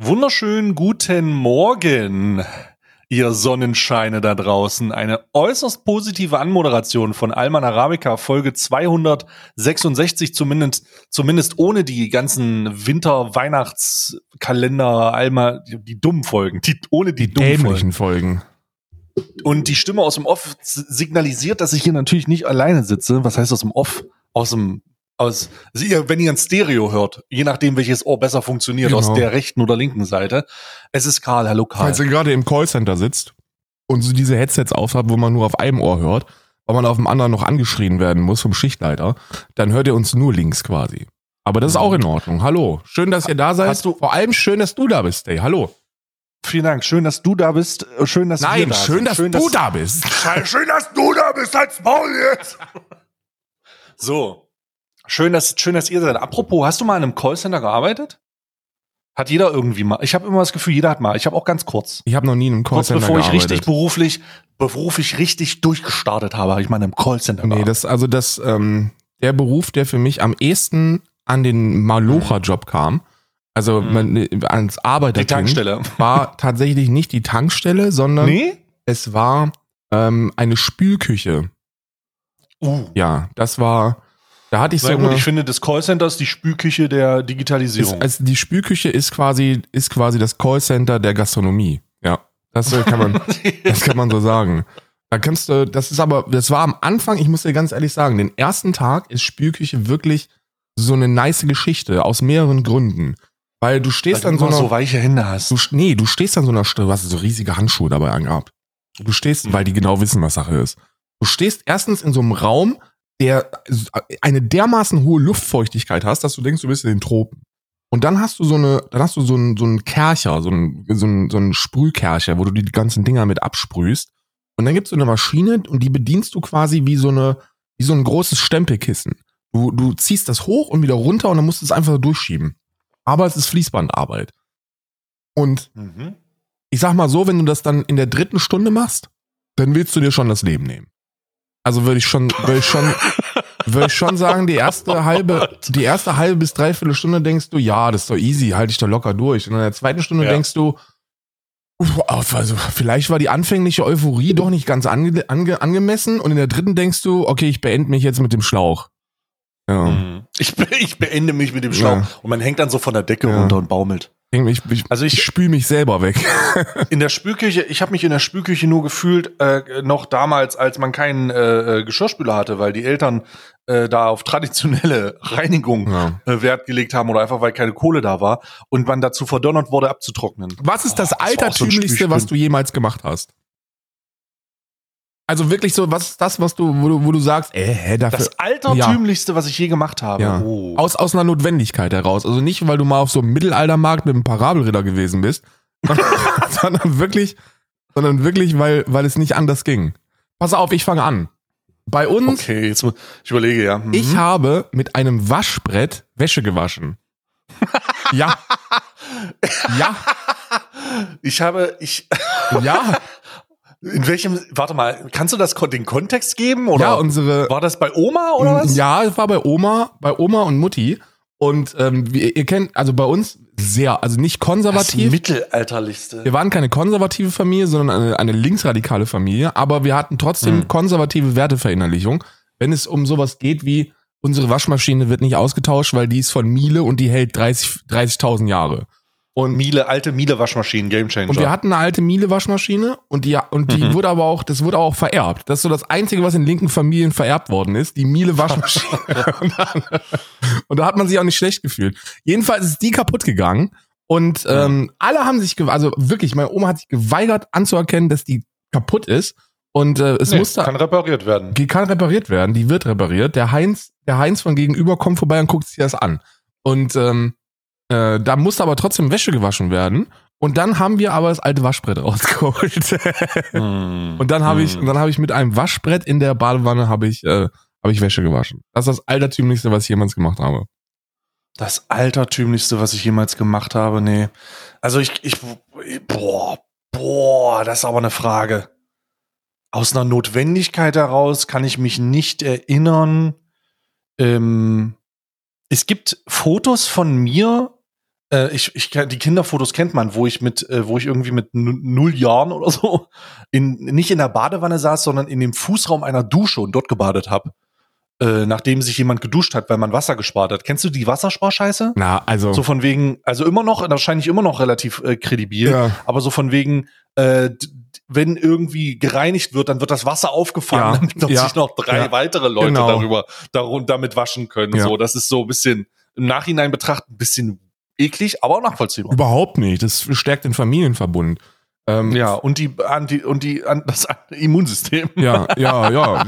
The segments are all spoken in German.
Wunderschönen guten Morgen, ihr Sonnenscheine da draußen. Eine äußerst positive Anmoderation von Alman Arabica, Folge 266, zumindest, zumindest ohne die ganzen Winter-Weihnachtskalender, Alma, die, die, dummen Folgen, die, ohne die, die dummen Folgen. Folgen. Und die Stimme aus dem Off signalisiert, dass ich hier natürlich nicht alleine sitze. Was heißt aus dem Off? Aus dem aus, also ihr, wenn ihr ein Stereo hört, je nachdem welches Ohr besser funktioniert, genau. aus der rechten oder linken Seite. Es ist Karl, hallo Karl. Falls ihr gerade im Callcenter sitzt und so diese Headsets aufhabt, wo man nur auf einem Ohr hört, weil man auf dem anderen noch angeschrien werden muss vom Schichtleiter, dann hört ihr uns nur links quasi. Aber das ist auch in Ordnung. Hallo. Schön, dass ihr da seid. Hast du Vor allem schön, dass du da bist, ey. Hallo. Vielen Dank. Schön, dass du da bist. Schön, dass Nein, wir da schön, sind. Dass schön, dass du da bist. schön, dass du da bist. Halt's Maul jetzt. So. Schön, dass, schön, dass ihr seid. Apropos, hast du mal in einem Callcenter gearbeitet? Hat jeder irgendwie mal. Ich habe immer das Gefühl, jeder hat mal. Ich habe auch ganz kurz. Ich habe noch nie in einem Callcenter kurz bevor ich richtig beruflich, beruflich richtig durchgestartet habe, habe ich mal in einem Callcenter Nee, gearbeitet. das, also das, ähm, der Beruf, der für mich am ehesten an den Malocha-Job kam, also mhm. man, als Arbeiter. Die Tankstelle. War tatsächlich nicht die Tankstelle, sondern nee? es war ähm, eine Spülküche. Uh. Ja, das war da hatte ich so. gut, ich finde, das Callcenter ist die Spülküche der Digitalisierung. Ist, also die Spülküche ist quasi, ist quasi das Callcenter der Gastronomie. Ja. Das äh, kann man, das kann man so sagen. Da kannst du, das ist aber, das war am Anfang, ich muss dir ganz ehrlich sagen, den ersten Tag ist Spülküche wirklich so eine nice Geschichte aus mehreren Gründen. Weil du stehst Weil dann so einer, so weiche Hände hast. Du, nee, du stehst dann so einer Stelle, du hast so riesige Handschuhe dabei angehabt. Du stehst, mhm. weil die genau wissen, was Sache ist. Du stehst erstens in so einem Raum, der eine dermaßen hohe Luftfeuchtigkeit hast, dass du denkst, du bist in den Tropen. Und dann hast du so eine, dann hast du so einen, so einen Kercher, so einen, so einen, so einen Sprühkercher, wo du die ganzen Dinger mit absprühst. Und dann gibt's so eine Maschine und die bedienst du quasi wie so eine, wie so ein großes Stempelkissen. Du, du ziehst das hoch und wieder runter und dann musst du es einfach durchschieben. Aber es ist Fließbandarbeit. Und mhm. ich sag mal so, wenn du das dann in der dritten Stunde machst, dann willst du dir schon das Leben nehmen. Also würde ich schon, würde ich schon, würde ich schon sagen, die erste halbe, die erste halbe bis dreiviertel Stunde denkst du, ja, das ist doch easy, halte ich doch locker durch. Und in der zweiten Stunde ja. denkst du, also vielleicht war die anfängliche Euphorie doch nicht ganz ange, ange, angemessen. Und in der dritten denkst du, okay, ich beende mich jetzt mit dem Schlauch. Ja. Mhm. Ich, ich beende mich mit dem Schlauch. Ja. Und man hängt dann so von der Decke runter und baumelt. Ich, ich, also ich, ich spüle mich selber weg. in der Spülküche, ich habe mich in der Spülküche nur gefühlt, äh, noch damals, als man keinen äh, äh, Geschirrspüler hatte, weil die Eltern äh, da auf traditionelle Reinigung ja. äh, Wert gelegt haben oder einfach weil keine Kohle da war und man dazu verdonnert wurde abzutrocknen. Was ist das oh, altertümlichste, so was du jemals gemacht hast? Also wirklich so, was ist das, was du, wo du, wo du sagst, äh, hä, dafür. Das altertümlichste, ja. was ich je gemacht habe. Ja. Oh. Aus, aus einer Notwendigkeit heraus. Also nicht, weil du mal auf so einem Mittelaltermarkt mit einem Parabelritter gewesen bist, sondern wirklich, sondern wirklich, weil, weil es nicht anders ging. Pass auf, ich fange an. Bei uns. Okay, jetzt, ich überlege, ja. Mhm. Ich habe mit einem Waschbrett Wäsche gewaschen. ja. Ja. Ich habe, ich. ja. In welchem, warte mal, kannst du das den Kontext geben? Oder ja, unsere. War das bei Oma oder was? Ja, es war bei Oma, bei Oma und Mutti. Und ähm, wie, ihr kennt, also bei uns sehr, also nicht konservativ. Das mittelalterlichste. Wir waren keine konservative Familie, sondern eine, eine linksradikale Familie, aber wir hatten trotzdem hm. konservative Werteverinnerlichung, wenn es um sowas geht wie unsere Waschmaschine wird nicht ausgetauscht, weil die ist von Miele und die hält 30 30.000 Jahre. Und Miele, alte Miele-Waschmaschinen, Gamechanger. Und wir hatten eine alte Miele-Waschmaschine und die, und die mhm. wurde aber auch, das wurde auch vererbt. Das ist so das Einzige, was in linken Familien vererbt worden ist, die Miele-Waschmaschine. und, und, da hat man sich auch nicht schlecht gefühlt. Jedenfalls ist die kaputt gegangen und ähm, alle haben sich, also wirklich, meine Oma hat sich geweigert anzuerkennen, dass die kaputt ist. Und äh, es nee, musste. Kann repariert werden. Die kann repariert werden, die wird repariert. Der Heinz, der Heinz von gegenüber kommt vorbei und guckt sich das an. Und ähm, äh, da musste aber trotzdem Wäsche gewaschen werden. Und dann haben wir aber das alte Waschbrett rausgeholt. mm. Und dann habe ich, mm. dann habe ich mit einem Waschbrett in der Badewanne habe ich, äh, habe ich Wäsche gewaschen. Das ist das altertümlichste, was ich jemals gemacht habe. Das altertümlichste, was ich jemals gemacht habe, nee. Also ich, ich, boah, boah, das ist aber eine Frage. Aus einer Notwendigkeit heraus kann ich mich nicht erinnern. Ähm, es gibt Fotos von mir Äh, ich, ich, die Kinderfotos kennt man, wo ich mit, äh, wo ich irgendwie mit null Jahren oder so in, nicht in der Badewanne saß, sondern in dem Fußraum einer Dusche und dort gebadet habe. Äh, nachdem sich jemand geduscht hat, weil man Wasser gespart hat. Kennst du die Wassersparscheiße? Na, also. So von wegen, also immer noch, wahrscheinlich immer noch relativ äh, kredibil, ja. aber so von wegen, äh, wenn irgendwie gereinigt wird, dann wird das Wasser aufgefangen, ja. damit ja. sich noch drei weitere Leute genau. darüber, darunter, damit waschen können. So, das ist so ein bisschen im Nachhinein betrachtet ein bisschen eklig, aber auch nachvollziehbar. Überhaupt nicht. Das stärkt den Familienverbund. Ähm, ja, und die, Anti, und die, das Immunsystem. Ja, ja, ja.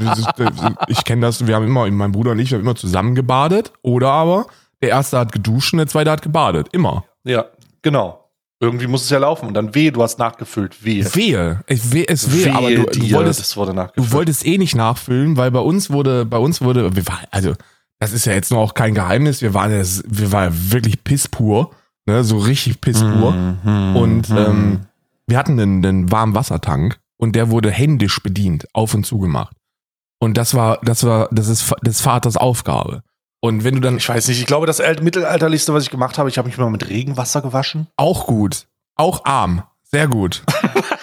Ich kenne das, wir haben immer, mein Bruder und ich, wir haben immer zusammen gebadet. Oder aber der erste hat geduscht und der zweite hat gebadet. Immer. Ja, genau. Irgendwie muss es ja laufen. Und dann wehe, du hast nachgefüllt. Wehe. Wehe. Es wehe, es wehe, wehe aber du, du, wolltest, du wolltest eh nicht nachfüllen, weil bei uns wurde, bei uns wurde, wir also, das ist ja jetzt noch auch kein Geheimnis, wir waren, wir waren wirklich pisspur, ne, so richtig pisspur. Mm, mm, und, mm. ähm, wir hatten einen, einen warmen Wassertank und der wurde händisch bedient, auf und zu gemacht. Und das war, das war, das ist des Vaters Aufgabe. Und wenn du dann. Ich weiß nicht, ich glaube, das mittelalterlichste, was ich gemacht habe, ich habe mich mal mit Regenwasser gewaschen. Auch gut. Auch arm. Sehr gut.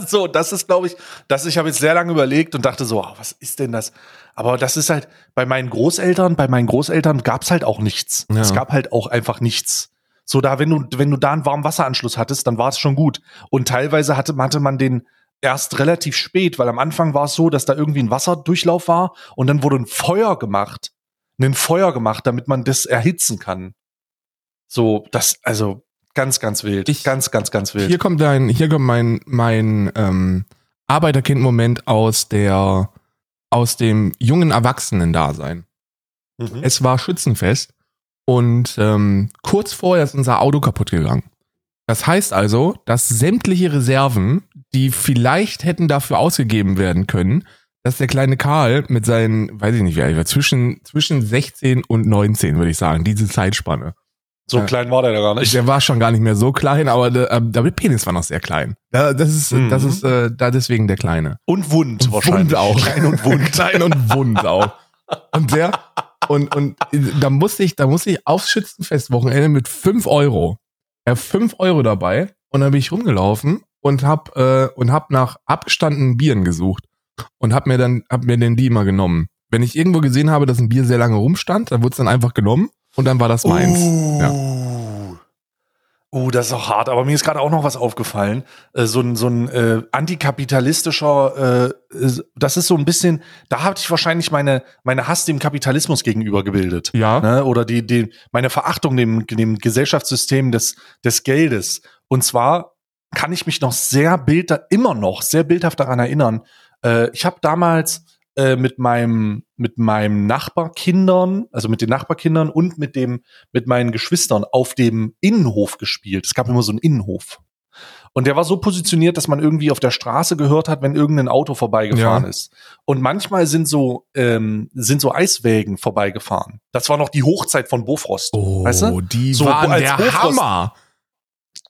so, das ist, glaube ich, das, ich habe jetzt sehr lange überlegt und dachte so, oh, was ist denn das? Aber das ist halt, bei meinen Großeltern, bei meinen Großeltern gab es halt auch nichts. Ja. Es gab halt auch einfach nichts. So da, wenn du, wenn du da einen warmen Wasseranschluss hattest, dann war es schon gut. Und teilweise hatte, hatte man den erst relativ spät, weil am Anfang war es so, dass da irgendwie ein Wasserdurchlauf war und dann wurde ein Feuer gemacht. Ein Feuer gemacht, damit man das erhitzen kann. So, das, also ganz, ganz wild. Ich, ganz, ganz, ganz wild. Hier kommt dein, hier kommt mein, mein ähm, Arbeiterkind-Moment aus der, aus dem jungen Erwachsenen-Dasein. Mhm. Es war Schützenfest und ähm, kurz vorher ist unser Auto kaputt gegangen. Das heißt also, dass sämtliche Reserven, die vielleicht hätten dafür ausgegeben werden können, dass der kleine Karl mit seinen, weiß ich nicht, wie alt war, zwischen, zwischen 16 und 19, würde ich sagen, diese Zeitspanne. So ja. klein war der da gar nicht. Der war schon gar nicht mehr so klein, aber der, äh, der Penis war noch sehr klein. Das ist, mhm. das ist äh, da deswegen der Kleine. Und wund und wahrscheinlich. Wund auch. Klein und wund. klein und wund auch. Und der, und, und da musste ich, da musste ich aufs Schützenfestwochenende mit fünf Euro. Er fünf Euro dabei und dann bin ich rumgelaufen und hab, äh, und hab nach abgestandenen Bieren gesucht und hab mir dann, hab mir den die immer genommen. Wenn ich irgendwo gesehen habe, dass ein Bier sehr lange rumstand, dann wurde es dann einfach genommen und dann war das meins. Uh. Ja. Oh, das ist auch hart, aber mir ist gerade auch noch was aufgefallen. Äh, so ein, so ein äh, antikapitalistischer, äh, das ist so ein bisschen, da hatte ich wahrscheinlich meine, meine Hass dem Kapitalismus gegenüber gebildet. Ja. Ne? Oder die, die, meine Verachtung dem, dem Gesellschaftssystem des, des Geldes. Und zwar kann ich mich noch sehr bildhaft, immer noch sehr bildhaft daran erinnern. Äh, ich habe damals äh, mit meinem mit meinem Nachbarkindern, also mit den Nachbarkindern und mit dem mit meinen Geschwistern auf dem Innenhof gespielt. Es gab immer so einen Innenhof. Und der war so positioniert, dass man irgendwie auf der Straße gehört hat, wenn irgendein Auto vorbeigefahren ja. ist. Und manchmal sind so ähm, sind so Eiswägen vorbeigefahren. Das war noch die Hochzeit von Bofrost. Oh, weißt du? die so, waren der Bofrost, Hammer.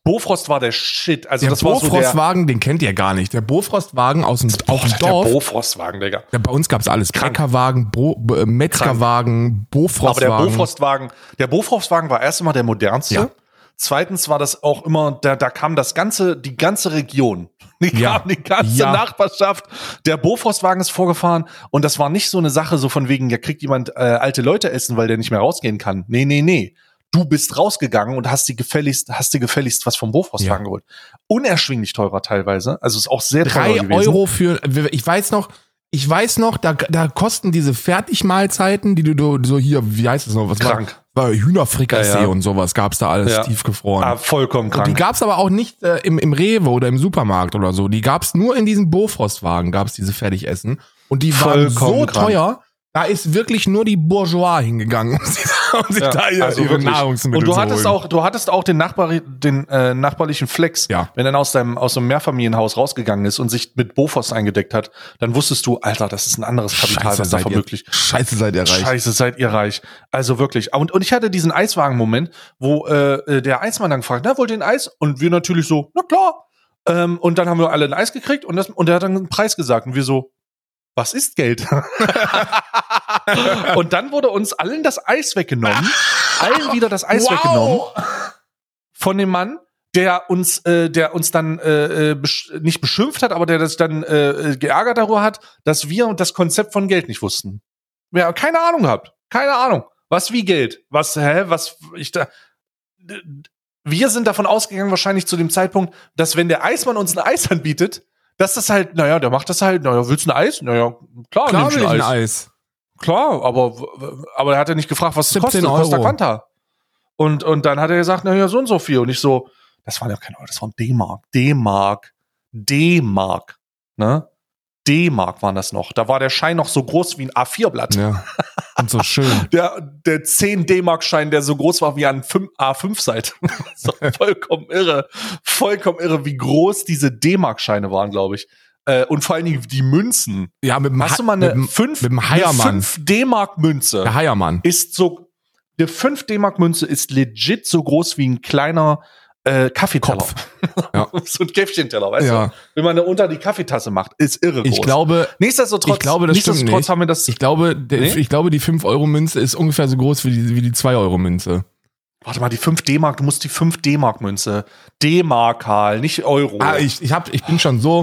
Bofrost war der Shit. Also der das Bofrostwagen, so den kennt ihr gar nicht. Der Bofrostwagen aus dem, aus dem Dorf. Der Bofrostwagen, Digga. Ja, bei uns gab's alles. Bäckerwagen, Bo, äh, Metzgerwagen, Bofrostwagen. Aber der Bofrostwagen, der Bofrostwagen war erst einmal der modernste. Ja. Zweitens war das auch immer, da, da kam das ganze, die ganze Region, die, ja. kam, die ganze ja. Nachbarschaft. Der Bofrostwagen ist vorgefahren und das war nicht so eine Sache so von wegen, ja kriegt jemand äh, alte Leute essen, weil der nicht mehr rausgehen kann. Nee, nee, nee du bist rausgegangen und hast dir gefälligst, hast dir gefälligst was vom Bofrostwagen ja. geholt. Unerschwinglich teurer teilweise. Also ist auch sehr teuer Drei Euro für, ich weiß noch, ich weiß noch, da, da kosten diese Fertigmahlzeiten, die du so hier, wie heißt das noch? Was krank. War, war Hühnerfrikassee ja, ja. und sowas gab's da alles ja. tiefgefroren. Ah, vollkommen krank. Und die gab's aber auch nicht äh, im, im Rewe oder im Supermarkt oder so. Die gab's nur in diesen Bofrostwagen, gab's diese Fertigessen. Und die waren so krank. teuer, da ist wirklich nur die Bourgeois hingegangen, um sich, um sich ja, da ihre, also ihre Nahrungsmittel Und du hattest auch, du hattest auch den, Nachbar, den äh, nachbarlichen Flex. Ja. Wenn er aus deinem aus einem Mehrfamilienhaus rausgegangen ist und sich mit Bofors eingedeckt hat, dann wusstest du, Alter, das ist ein anderes Kapital, Scheiße, was da vermöglicht. Scheiße, seid ihr reich. Scheiße, seid ihr reich. Also wirklich. Und, und ich hatte diesen Eiswagen-Moment, wo äh, äh der Eismann dann gefragt, na, wollt ihr ein Eis? Und wir natürlich so, na klar. Ähm, und dann haben wir alle ein Eis gekriegt und, das, und er hat dann einen Preis gesagt. Und wir so, was ist Geld? und dann wurde uns allen das Eis weggenommen, allen wieder das Eis wow. weggenommen von dem Mann, der uns, äh, der uns dann äh, äh besch nicht beschimpft hat, aber der das dann äh, geärgert darüber hat, dass wir das Konzept von Geld nicht wussten. Wir haben keine Ahnung gehabt, keine Ahnung. Was wie Geld? Was, hä, was, ich da, wir sind davon ausgegangen, wahrscheinlich zu dem Zeitpunkt, dass wenn der Eismann uns ein Eis anbietet, dass das halt, naja, der macht das halt, naja, willst du ein Eis? Naja, klar, klar will ein Eis. ein Eis. Klar, aber, aber er hat ja nicht gefragt, was es kostet, Euro. Costa Quanta. Und, und dann hat er gesagt, naja, so und so viel. Und ich so, das waren ja keine Euro, das waren D-Mark, D-Mark, D-Mark, ne? D-Mark waren das noch. Da war der Schein noch so groß wie ein A4-Blatt. Ja. Und so schön. Der, der 10 D-Mark-Schein, der so groß war wie ein A5-Seite. vollkommen irre. Vollkommen irre, wie groß diese D-Mark-Scheine waren, glaube ich. Äh, und vor allen Dingen die Münzen. Ja, mit dem Hast du mal eine 5 D-Mark-Münze? Der Heiermann. Ist so, eine 5 D-Mark-Münze ist legit so groß wie ein kleiner äh, Kaffeeteller. Ja. so ein Käffchenteller, weißt ja. du? Wenn man da unter die Kaffeetasse macht, ist irre groß. Ich glaube, nichtsdestotrotz, ich glaube, das nichtsdestotrotz nicht. haben wir das. Ich glaube, der, nee? ich glaube, die 5-Euro-Münze ist ungefähr so groß wie die, wie die 2-Euro-Münze. Warte mal, die 5 D-Mark, du musst die 5 D-Mark-Münze. D-Mark, Karl, nicht Euro. Ah, ich, ich, hab, ich bin schon so.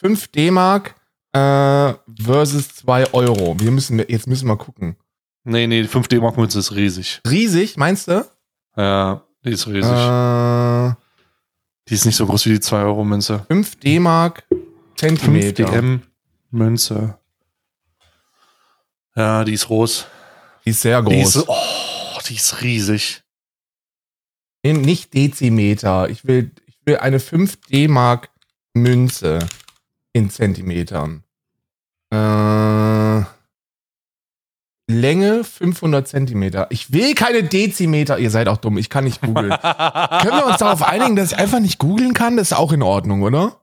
5 D-Mark äh, versus 2 Euro. Wir müssen, jetzt müssen wir gucken. Nee, nee, die 5 D-Mark-Münze ist riesig. Riesig, meinst du? Ja, die ist riesig. Äh, die ist nicht so groß wie die 2-Euro-Münze. 5 D-Mark Zentimeter. 5 DM-Münze. Ja, die ist groß. Die ist sehr groß. Die ist, oh, die ist riesig. nicht Dezimeter. Ich will, ich will eine 5 D-Mark Münze in Zentimetern. Äh, Länge 500 Zentimeter. Ich will keine Dezimeter. Ihr seid auch dumm. Ich kann nicht googeln. Können wir uns darauf einigen, dass ich einfach nicht googeln kann? Das ist auch in Ordnung, oder?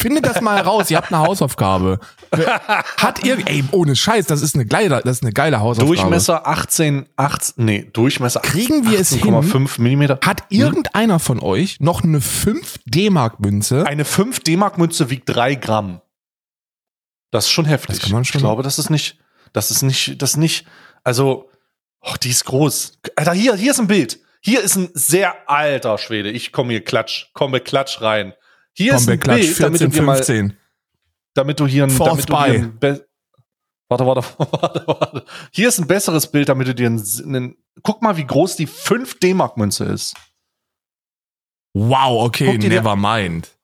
Findet das mal raus. Ihr habt eine Hausaufgabe. Hat ihr, ey, ohne Scheiß, das ist eine geile, das ist eine geile Hausaufgabe. Durchmesser 18, 18, nee, Durchmesser. Kriegen wir 18, es hin? 5 Millimeter. Hat irgendeiner von euch noch eine 5 D-Mark Münze? Eine 5 D-Mark Münze wiegt 3 Gramm. Das ist schon heftig. Das kann man schon. Ich glaube, das ist nicht, das ist nicht, das ist nicht, also, oh, die ist groß. Alter, hier, hier ist ein Bild. Hier ist ein sehr alter Schwede. Ich komme hier klatsch, komme klatsch rein. Hier Kombe, ist ein klatsch, Bild, 14, damit du dir 15. mal, damit du hier ein, damit du hier ein Warte, warte, warte, warte. Hier ist ein besseres Bild, damit du dir einen, einen guck mal, wie groß die 5 D-Mark Münze ist. Wow, okay, never mind.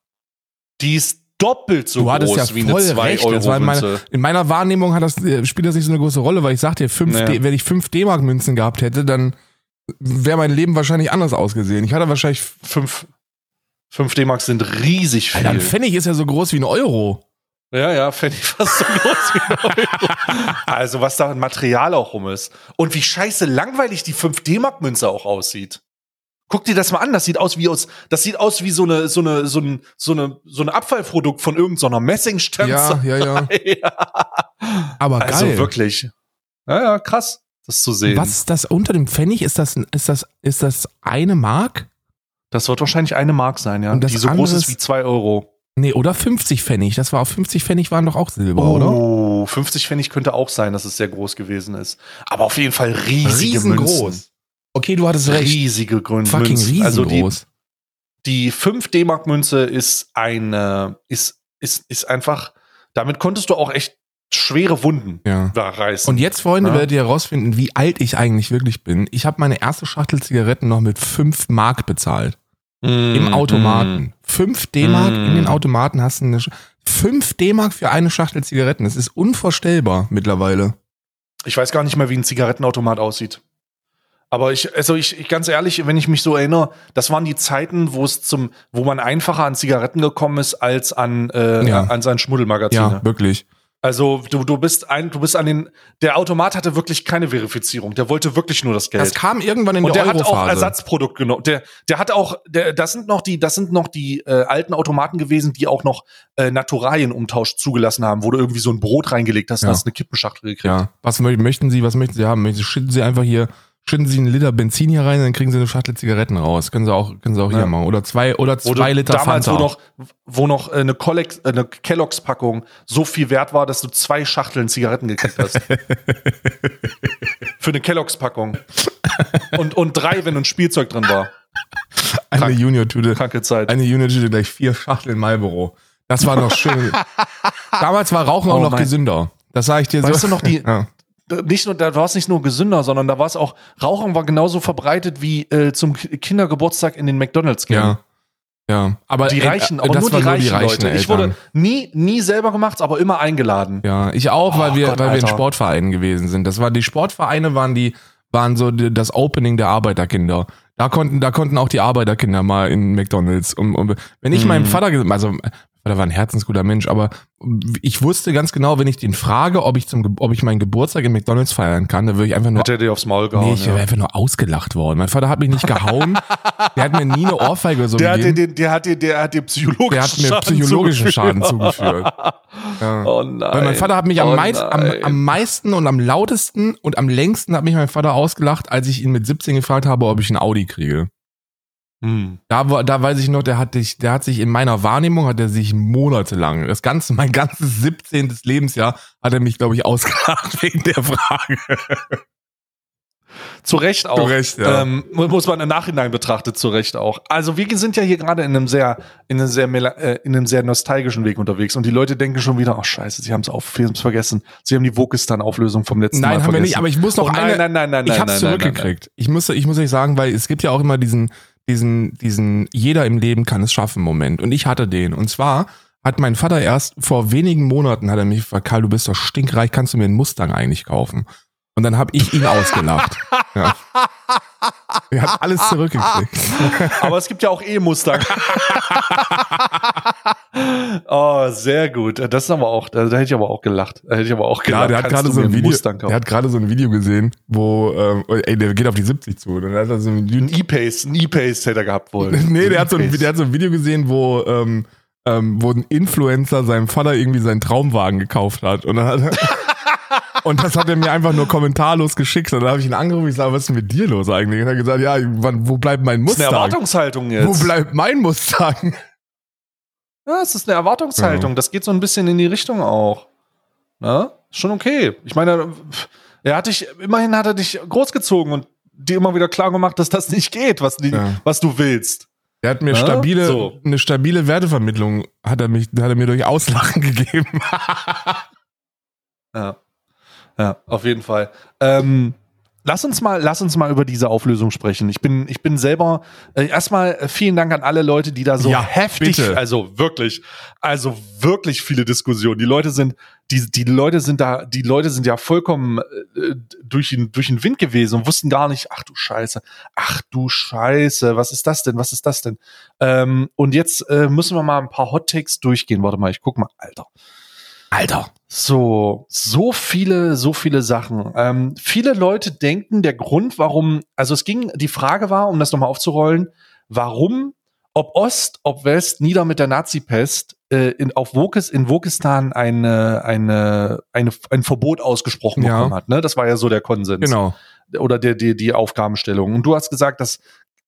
Die ist doppelt so groß ja wie eine 2 Euro Münze. In meiner, in meiner Wahrnehmung hat das, äh, spielt das nicht so eine große Rolle, weil ich sagte, nee. wenn ich 5 D-Mark Münzen gehabt hätte, dann wäre mein Leben wahrscheinlich anders ausgesehen. Ich hatte wahrscheinlich 5 5 D-Mark sind riesig viel. Alter, ein Pfennig ist ja so groß wie ein Euro. Ja, ja, Pfennig fast so groß wie ein Euro. also was da an Material auch rum ist. Und wie scheiße langweilig die 5 D-Mark Münze auch aussieht. Guck dir das mal an, das sieht aus wie aus, das sieht aus wie so eine, so eine, so ein, so eine, so ein Abfallprodukt von irgendeiner Messingstanze. Ja, ja, ja. Aber also geil. Also wirklich. Ja, ja, krass, das zu sehen. Was ist das unter dem Pfennig? Ist das, ist das, ist das eine Mark? Das wird wahrscheinlich eine Mark sein, ja. die so groß ist wie zwei Euro. Nee, oder 50 Pfennig. Das war auf 50 Pfennig waren doch auch Silber, oh, oder? Oh, 50 Pfennig könnte auch sein, dass es sehr groß gewesen ist. Aber auf jeden Fall riesige Riesengroß. Münzen. Okay, du hattest recht. Riesige Gründe. Fucking riesengroß. Also die, die 5 D-Mark-Münze ist eine, ist, ist, ist einfach, damit konntest du auch echt schwere Wunden ja. da reißen. Und jetzt, Freunde, ja? werdet ihr herausfinden, wie alt ich eigentlich wirklich bin. Ich habe meine erste Schachtel Zigaretten noch mit 5 Mark bezahlt. Mm, Im Automaten. 5 mm. D-Mark mm. in den Automaten hast du eine 5 D-Mark für eine Schachtel Zigaretten. Das ist unvorstellbar mittlerweile. Ich weiß gar nicht mehr, wie ein Zigarettenautomat aussieht. Aber ich, also ich, ich, ganz ehrlich, wenn ich mich so erinnere, das waren die Zeiten, wo es zum, wo man einfacher an Zigaretten gekommen ist als an, äh, ja. an sein Schmuddelmagazin. Ja, wirklich. Also du, du bist ein, du bist an den, der Automat hatte wirklich keine Verifizierung. Der wollte wirklich nur das Geld. Das kam irgendwann in Und der, der hat auch Ersatzprodukt genommen. Der, der hat auch, der, das sind noch die, das sind noch die äh, alten Automaten gewesen, die auch noch äh, Naturalienumtausch zugelassen haben, wo du irgendwie so ein Brot reingelegt hast, ja. und hast eine Kippenschachtel gekriegt. Ja. Was möchten Sie, was möchten Sie haben? Schütten Sie einfach hier schütten Sie einen Liter Benzin hier rein, dann kriegen Sie eine Schachtel Zigaretten raus. Können Sie auch, können Sie auch ja. hier machen. Oder zwei, oder zwei oder Liter damals, Fanta. Wo noch, wo noch äh, eine, Collex, äh, eine Kelloggs-Packung so viel wert war, dass du zwei Schachteln Zigaretten gekriegt hast. Für eine Kelloggs-Packung. Und, und drei, wenn ein Spielzeug drin war. Eine Junior-Tüte. Kranke Zeit. Eine Junior-Tüte gleich vier Schachteln Marlboro. Das war noch schön. Damals war Rauchen oh auch noch mein. gesünder. Das sage ich dir weißt so. Weißt du noch die, ja nicht nur, da war es nicht nur gesünder, sondern da war es auch, Rauchen war genauso verbreitet wie äh, zum Kindergeburtstag in den McDonalds gehen. Ja. Ja, aber die reichen, aber nur die, reichen, die reichen Leute. Ich wurde nie, nie selber gemacht, aber immer eingeladen. Ja, ich auch, weil oh, wir, Gott, weil wir in Sportvereinen gewesen sind. Das war die Sportvereine waren die, waren so die, das Opening der Arbeiterkinder. Da konnten, da konnten auch die Arbeiterkinder mal in McDonalds. Um, um, wenn ich hm. meinem Vater, also er war ein herzensguter Mensch, aber ich wusste ganz genau, wenn ich den frage, ob ich zum, ob ich meinen Geburtstag in McDonalds feiern kann, dann würde ich einfach nur. Hätte er dir aufs Maul gehauen. Nee, ich wäre ja. einfach nur ausgelacht worden. Mein Vater hat mich nicht gehauen. der hat mir nie eine Ohrfeige so der gegeben. Hat dir, der hat dir, der hat dir psychologischen, der hat mir psychologischen Schaden zugeführt. ja. Oh nein. Weil mein Vater hat mich am, oh meist, am, am meisten und am lautesten und am längsten hat mich mein Vater ausgelacht, als ich ihn mit 17 gefragt habe, ob ich ein Audi kriege. Hm. Da, da weiß ich noch, der hat, dich, der hat sich in meiner Wahrnehmung, hat er sich monatelang, das ganze, mein ganzes 17. Lebensjahr, hat er mich, glaube ich, ausgelacht wegen der Frage. Zu Recht auch. Zu Recht, ja. Ähm, muss man im Nachhinein betrachtet, zu Recht auch. Also wir sind ja hier gerade in einem sehr, in einem sehr, äh, in einem sehr nostalgischen Weg unterwegs und die Leute denken schon wieder, oh scheiße, sie haben es auf, vergessen. Sie haben die Wokistan-Auflösung vom letzten nein, Mal vergessen. Nein, haben wir nicht, aber ich muss noch oh, eine, nein, nein, nein, nein, ich hab's nein, zurückgekriegt. Ich muss, ich muss euch sagen, weil es gibt ja auch immer diesen, diesen, diesen jeder im Leben kann es schaffen Moment. Und ich hatte den. Und zwar hat mein Vater erst vor wenigen Monaten hat er mich gefragt, Karl, du bist doch stinkreich, kannst du mir einen Mustang eigentlich kaufen? Und dann habe ich ihn ausgelacht. Ja. Er hat alles zurückgekriegt. Aber es gibt ja auch E-Mustang. oh, sehr gut. Das ist aber auch, da, hätte ich aber auch gelacht. Da hätte ich aber auch gelacht. Ja, der hat gerade so ein Video, der hat gerade so ein Video gesehen, wo, ähm, ey, der geht auf die 70 zu. Dann hat er so ein E-Pace, ein E-Pace hätte er gehabt wohl. nee, der hat, so ein, der hat so ein Video gesehen, wo, ähm, ähm, wo ein Influencer seinem Vater irgendwie seinen Traumwagen gekauft hat. Und dann hat er und das hat er mir einfach nur kommentarlos geschickt. Und dann habe ich ihn angerufen, ich sage, was ist denn mit dir los eigentlich? Und er hat gesagt, ja, wann, wo bleibt mein Mustang? Das ist eine Erwartungshaltung jetzt. Wo bleibt mein Mustang? Ja, es ist eine Erwartungshaltung. Das geht so ein bisschen in die Richtung auch. Na? Schon okay. Ich meine, er hat dich, immerhin hat er dich großgezogen und dir immer wieder klar gemacht, dass das nicht geht, was, die, ja. was du willst. Er hat mir ja? stabile, so. eine stabile Wertevermittlung hat er mich, hat er mir durch Auslachen gegeben. ja. Ja, auf jeden Fall. Ähm, lass uns mal, lass uns mal über diese Auflösung sprechen. Ich bin, ich bin selber äh, erstmal äh, vielen Dank an alle Leute, die da so ja, heftig, bitte. also wirklich, also wirklich viele Diskussionen. Die Leute sind, die, die Leute sind da, die Leute sind ja vollkommen äh, durch den, durch den Wind gewesen und wussten gar nicht, ach du Scheiße, ach du Scheiße, was ist das denn, was ist das denn? Ähm, und jetzt äh, müssen wir mal ein paar Hot Takes durchgehen. Warte mal, ich guck mal, Alter. Alter. So, so viele, so viele Sachen. Ähm, viele Leute denken, der Grund, warum, also es ging, die Frage war, um das nochmal aufzurollen, warum, ob Ost, ob West, nieder mit der Nazi-Pest, äh, in, auf Wokis, in Wokistan eine, eine, eine, ein Verbot ausgesprochen ja. bekommen hat. Ne? Das war ja so der Konsens. Genau. Oder der, die, die Aufgabenstellung. Und du hast gesagt, dass,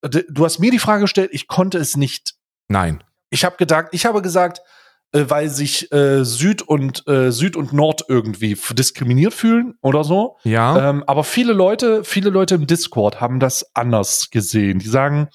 du hast mir die Frage gestellt, ich konnte es nicht. Nein. Ich habe gedacht, ich habe gesagt, äh, weil sich äh, Süd und äh, Süd und Nord irgendwie diskriminiert fühlen oder so. Ja. Ähm, aber viele Leute, viele Leute im Discord haben das anders gesehen. Die sagen,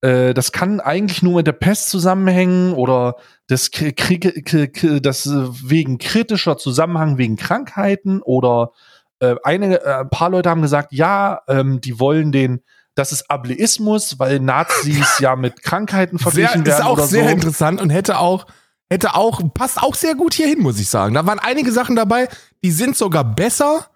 äh, das kann eigentlich nur mit der Pest zusammenhängen oder das das wegen kritischer Zusammenhang wegen Krankheiten oder äh, eine, äh, ein paar Leute haben gesagt, ja, ähm, die wollen den das ist Ableismus, weil Nazis ja mit Krankheiten verglichen sehr, werden. Ist auch sehr so. interessant und hätte auch hätte auch, passt auch sehr gut hier hin, muss ich sagen. Da waren einige Sachen dabei, die sind sogar besser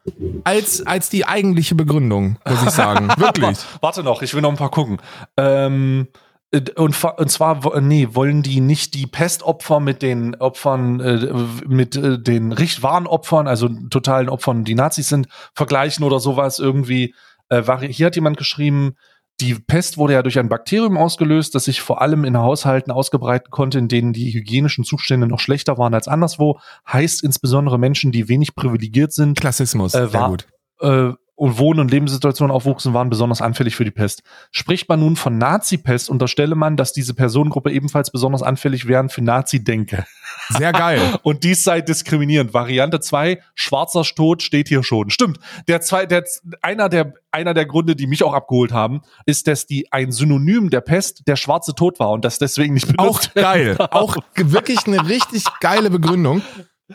als, als die eigentliche Begründung, muss ich sagen. Wirklich. Warte noch, ich will noch ein paar gucken. Ähm, und, und zwar, nee, wollen die nicht die Pestopfer mit den Opfern, äh, mit äh, den wahren Opfern, also totalen Opfern, die Nazis sind, vergleichen oder sowas irgendwie. Äh, hier hat jemand geschrieben, die Pest wurde ja durch ein Bakterium ausgelöst, das sich vor allem in Haushalten ausgebreiten konnte, in denen die hygienischen Zustände noch schlechter waren als anderswo. Heißt insbesondere Menschen, die wenig privilegiert sind. Klassismus, äh, war, gut. Äh, Wohn- und Lebenssituation aufwuchsen, waren besonders anfällig für die Pest. Spricht man nun von Nazi-Pest, unterstelle man, dass diese Personengruppe ebenfalls besonders anfällig wären für Nazi-Denke. Sehr geil. und dies sei diskriminierend. Variante 2, schwarzer Tod steht hier schon. Stimmt. Der zwei, der, einer der, einer der Gründe, die mich auch abgeholt haben, ist, dass die ein Synonym der Pest der schwarze Tod war und das deswegen nicht benutzt Auch geil. Auch wirklich eine richtig geile Begründung.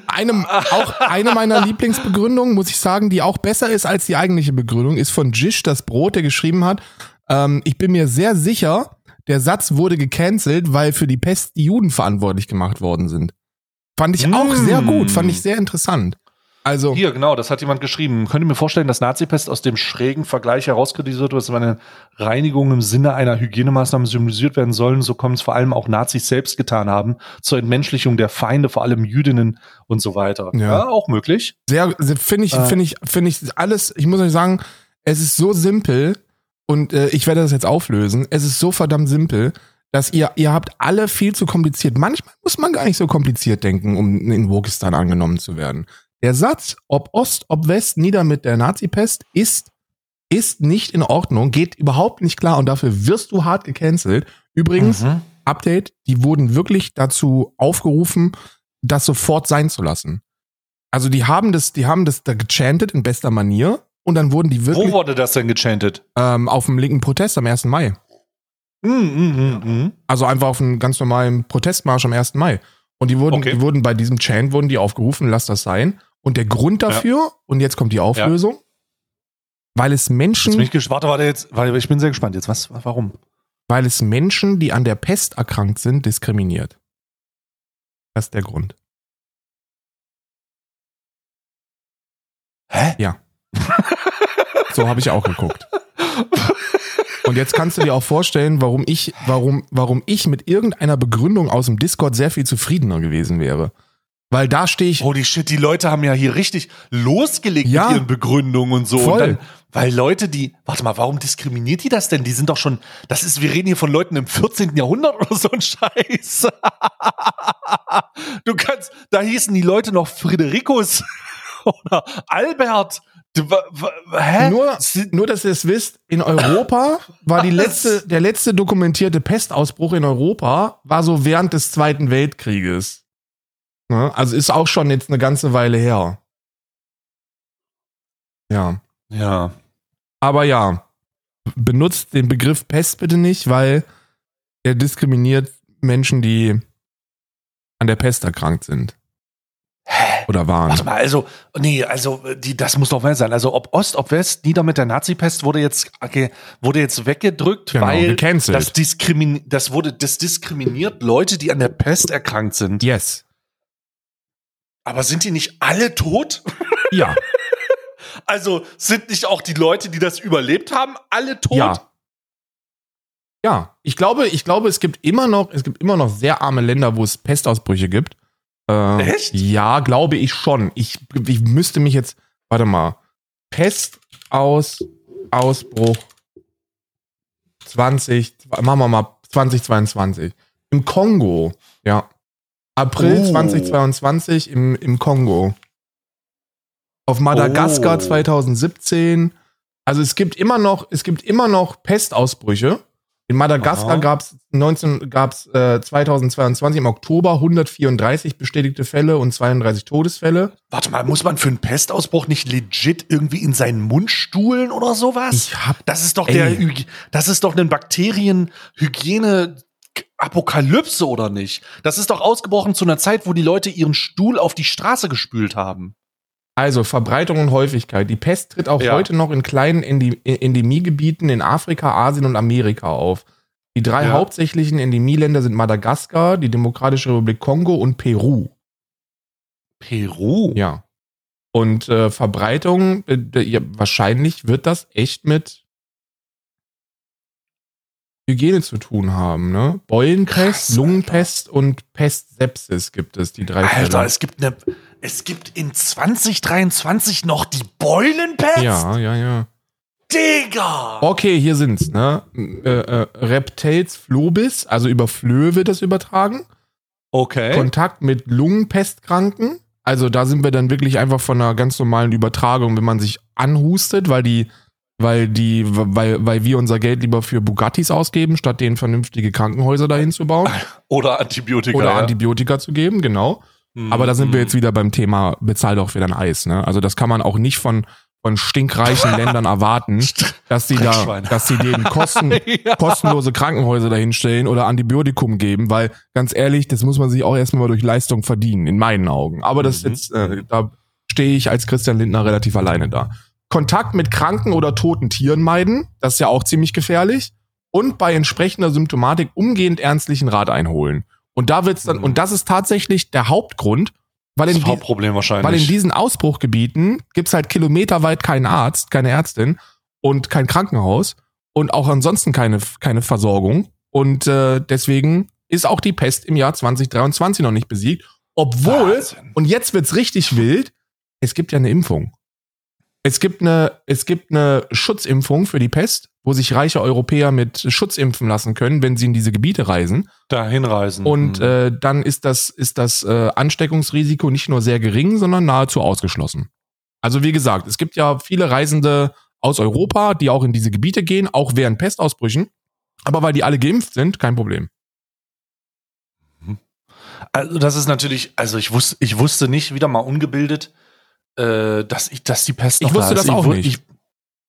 Einem, auch eine meiner Lieblingsbegründungen, muss ich sagen, die auch besser ist als die eigentliche Begründung, ist von Jish, das Brot, der geschrieben hat, ähm, ich bin mir sehr sicher, der Satz wurde gecancelt, weil für die Pest die Juden verantwortlich gemacht worden sind. Fand ich mm. auch sehr gut, fand ich sehr interessant. Also hier genau, das hat jemand geschrieben. Könnt ihr mir vorstellen, dass Nazi-Pest aus dem schrägen Vergleich herauskritisiert wird, dass eine Reinigung im Sinne einer Hygienemaßnahme symbolisiert werden sollen, so kommen es vor allem auch Nazis selbst getan haben zur Entmenschlichung der Feinde, vor allem Jüdinnen und so weiter. Ja, ja auch möglich. Sehr finde ich äh, finde ich finde ich alles. Ich muss euch sagen, es ist so simpel und äh, ich werde das jetzt auflösen. Es ist so verdammt simpel dass ihr, ihr habt alle viel zu kompliziert. Manchmal muss man gar nicht so kompliziert denken, um in Wokistan angenommen zu werden. Der Satz, ob Ost, ob West, nieder mit der Nazi-Pest, ist, ist nicht in Ordnung, geht überhaupt nicht klar und dafür wirst du hart gecancelt. Übrigens, mhm. Update, die wurden wirklich dazu aufgerufen, das sofort sein zu lassen. Also die haben das, die haben das da gechantet in bester Manier und dann wurden die wirklich. Wo wurde das denn gechantet? Ähm, auf dem linken Protest am 1. Mai. Mm, mm, mm, also einfach auf einem ganz normalen Protestmarsch am 1. Mai. Und die wurden, okay. die wurden bei diesem Chant wurden die aufgerufen, lass das sein. Und der Grund dafür, ja. und jetzt kommt die Auflösung, ja. weil es Menschen. Jetzt bin ich, warte, warte, jetzt, warte, ich bin sehr gespannt jetzt. Was, warum? Weil es Menschen, die an der Pest erkrankt sind, diskriminiert. Das ist der Grund. Hä? Ja. so habe ich auch geguckt. Und jetzt kannst du dir auch vorstellen, warum ich, warum, warum ich mit irgendeiner Begründung aus dem Discord sehr viel zufriedener gewesen wäre. Weil da stehe ich. Holy shit, die Leute haben ja hier richtig losgelegt ja, mit ihren Begründungen und so. Voll. Und dann, weil Leute, die, warte mal, warum diskriminiert die das denn? Die sind doch schon, das ist, wir reden hier von Leuten im 14. Jahrhundert oder so ein Scheiß. du kannst, da hießen die Leute noch Fridericus oder Albert. Du, hä? Nur, nur, dass ihr es wisst, in Europa war die letzte, der letzte dokumentierte Pestausbruch in Europa war so während des Zweiten Weltkrieges. Ne? Also ist auch schon jetzt eine ganze Weile her. Ja. Ja. Aber ja, benutzt den Begriff Pest bitte nicht, weil er diskriminiert Menschen, die an der Pest erkrankt sind. Hä? Oder waren. Warte mal, also, nee, also, die, das muss doch mehr sein. Also, ob Ost, ob West, nieder mit der Nazi-Pest wurde jetzt, okay, wurde jetzt weggedrückt, genau, weil das, diskrimin das wurde, das diskriminiert Leute, die an der Pest erkrankt sind. Yes. Aber sind die nicht alle tot? Ja. also sind nicht auch die Leute, die das überlebt haben, alle tot? Ja. Ja, ich glaube, ich glaube, es gibt immer noch, es gibt immer noch sehr arme Länder, wo es Pestausbrüche gibt. Äh, Echt? Ja, glaube ich schon. Ich, ich müsste mich jetzt, warte mal, Pestausbruch 20, machen wir mal 2022. Im Kongo, ja. April oh. 2022 im, im Kongo. Auf Madagaskar oh. 2017. Also es gibt immer noch, es gibt immer noch Pestausbrüche. In Madagaskar gab es 19, gab's, äh, 2022 im Oktober 134 bestätigte Fälle und 32 Todesfälle. Warte mal, muss man für einen Pestausbruch nicht legit irgendwie in seinen Mund stuhlen oder sowas? Ich hab, das ist doch ey. der, das ist doch ein Bakterienhygiene Apokalypse oder nicht? Das ist doch ausgebrochen zu einer Zeit, wo die Leute ihren Stuhl auf die Straße gespült haben. Also Verbreitung und Häufigkeit. Die Pest tritt auch ja. heute noch in kleinen Endemiegebieten in Afrika, Asien und Amerika auf. Die drei ja. hauptsächlichen Endemieländer sind Madagaskar, die Demokratische Republik Kongo und Peru. Peru? Ja. Und äh, Verbreitung, äh, ja, wahrscheinlich wird das echt mit Hygiene zu tun haben, ne? Beulenpest, Krass, Lungenpest Alter. und Pestsepsis gibt es, die drei Alter, Fälle. es gibt eine, es gibt in 2023 noch die Beulenpest? Ja, ja, ja. Digga! Okay, hier sind's, ne? Äh, äh, Reptels Flobis, also über Flöhe wird das übertragen. Okay. Kontakt mit Lungenpestkranken, Also da sind wir dann wirklich einfach von einer ganz normalen Übertragung, wenn man sich anhustet, weil die, weil die, weil, weil wir unser Geld lieber für Bugattis ausgeben, statt denen vernünftige Krankenhäuser dahin zu bauen. Oder Antibiotika. Oder ja. Antibiotika zu geben, genau. Mhm. Aber da sind wir jetzt wieder beim Thema, bezahl doch für dein Eis, ne? Also das kann man auch nicht von, von stinkreichen Ländern erwarten, dass sie da, dass sie denen kosten, ja. kostenlose Krankenhäuser dahinstellen oder Antibiotikum geben, weil ganz ehrlich, das muss man sich auch erstmal durch Leistung verdienen, in meinen Augen. Aber das mhm. jetzt, äh, da stehe ich als Christian Lindner relativ alleine da. Kontakt mit kranken oder toten Tieren meiden, das ist ja auch ziemlich gefährlich. Und bei entsprechender Symptomatik umgehend ernstlichen Rat einholen. Und da wird's dann, mhm. und das ist tatsächlich der Hauptgrund, weil in, das Problem wahrscheinlich. weil in diesen Ausbruchgebieten gibt's halt kilometerweit keinen Arzt, keine Ärztin und kein Krankenhaus und auch ansonsten keine, keine Versorgung. Und äh, deswegen ist auch die Pest im Jahr 2023 noch nicht besiegt. Obwohl, Wahnsinn. und jetzt wird's richtig wild, es gibt ja eine Impfung. Es gibt eine, es gibt eine Schutzimpfung für die Pest, wo sich reiche Europäer mit Schutz impfen lassen können, wenn sie in diese Gebiete reisen. Dahin reisen. Und mhm. äh, dann ist das, ist das äh, Ansteckungsrisiko nicht nur sehr gering, sondern nahezu ausgeschlossen. Also wie gesagt, es gibt ja viele Reisende aus Europa, die auch in diese Gebiete gehen, auch während Pestausbrüchen. Aber weil die alle geimpft sind, kein Problem. Mhm. Also das ist natürlich, also ich wusste, ich wusste nicht, wieder mal ungebildet, äh, dass ich, dass die Pest noch Ich wusste da das auch ich, nicht. Ich,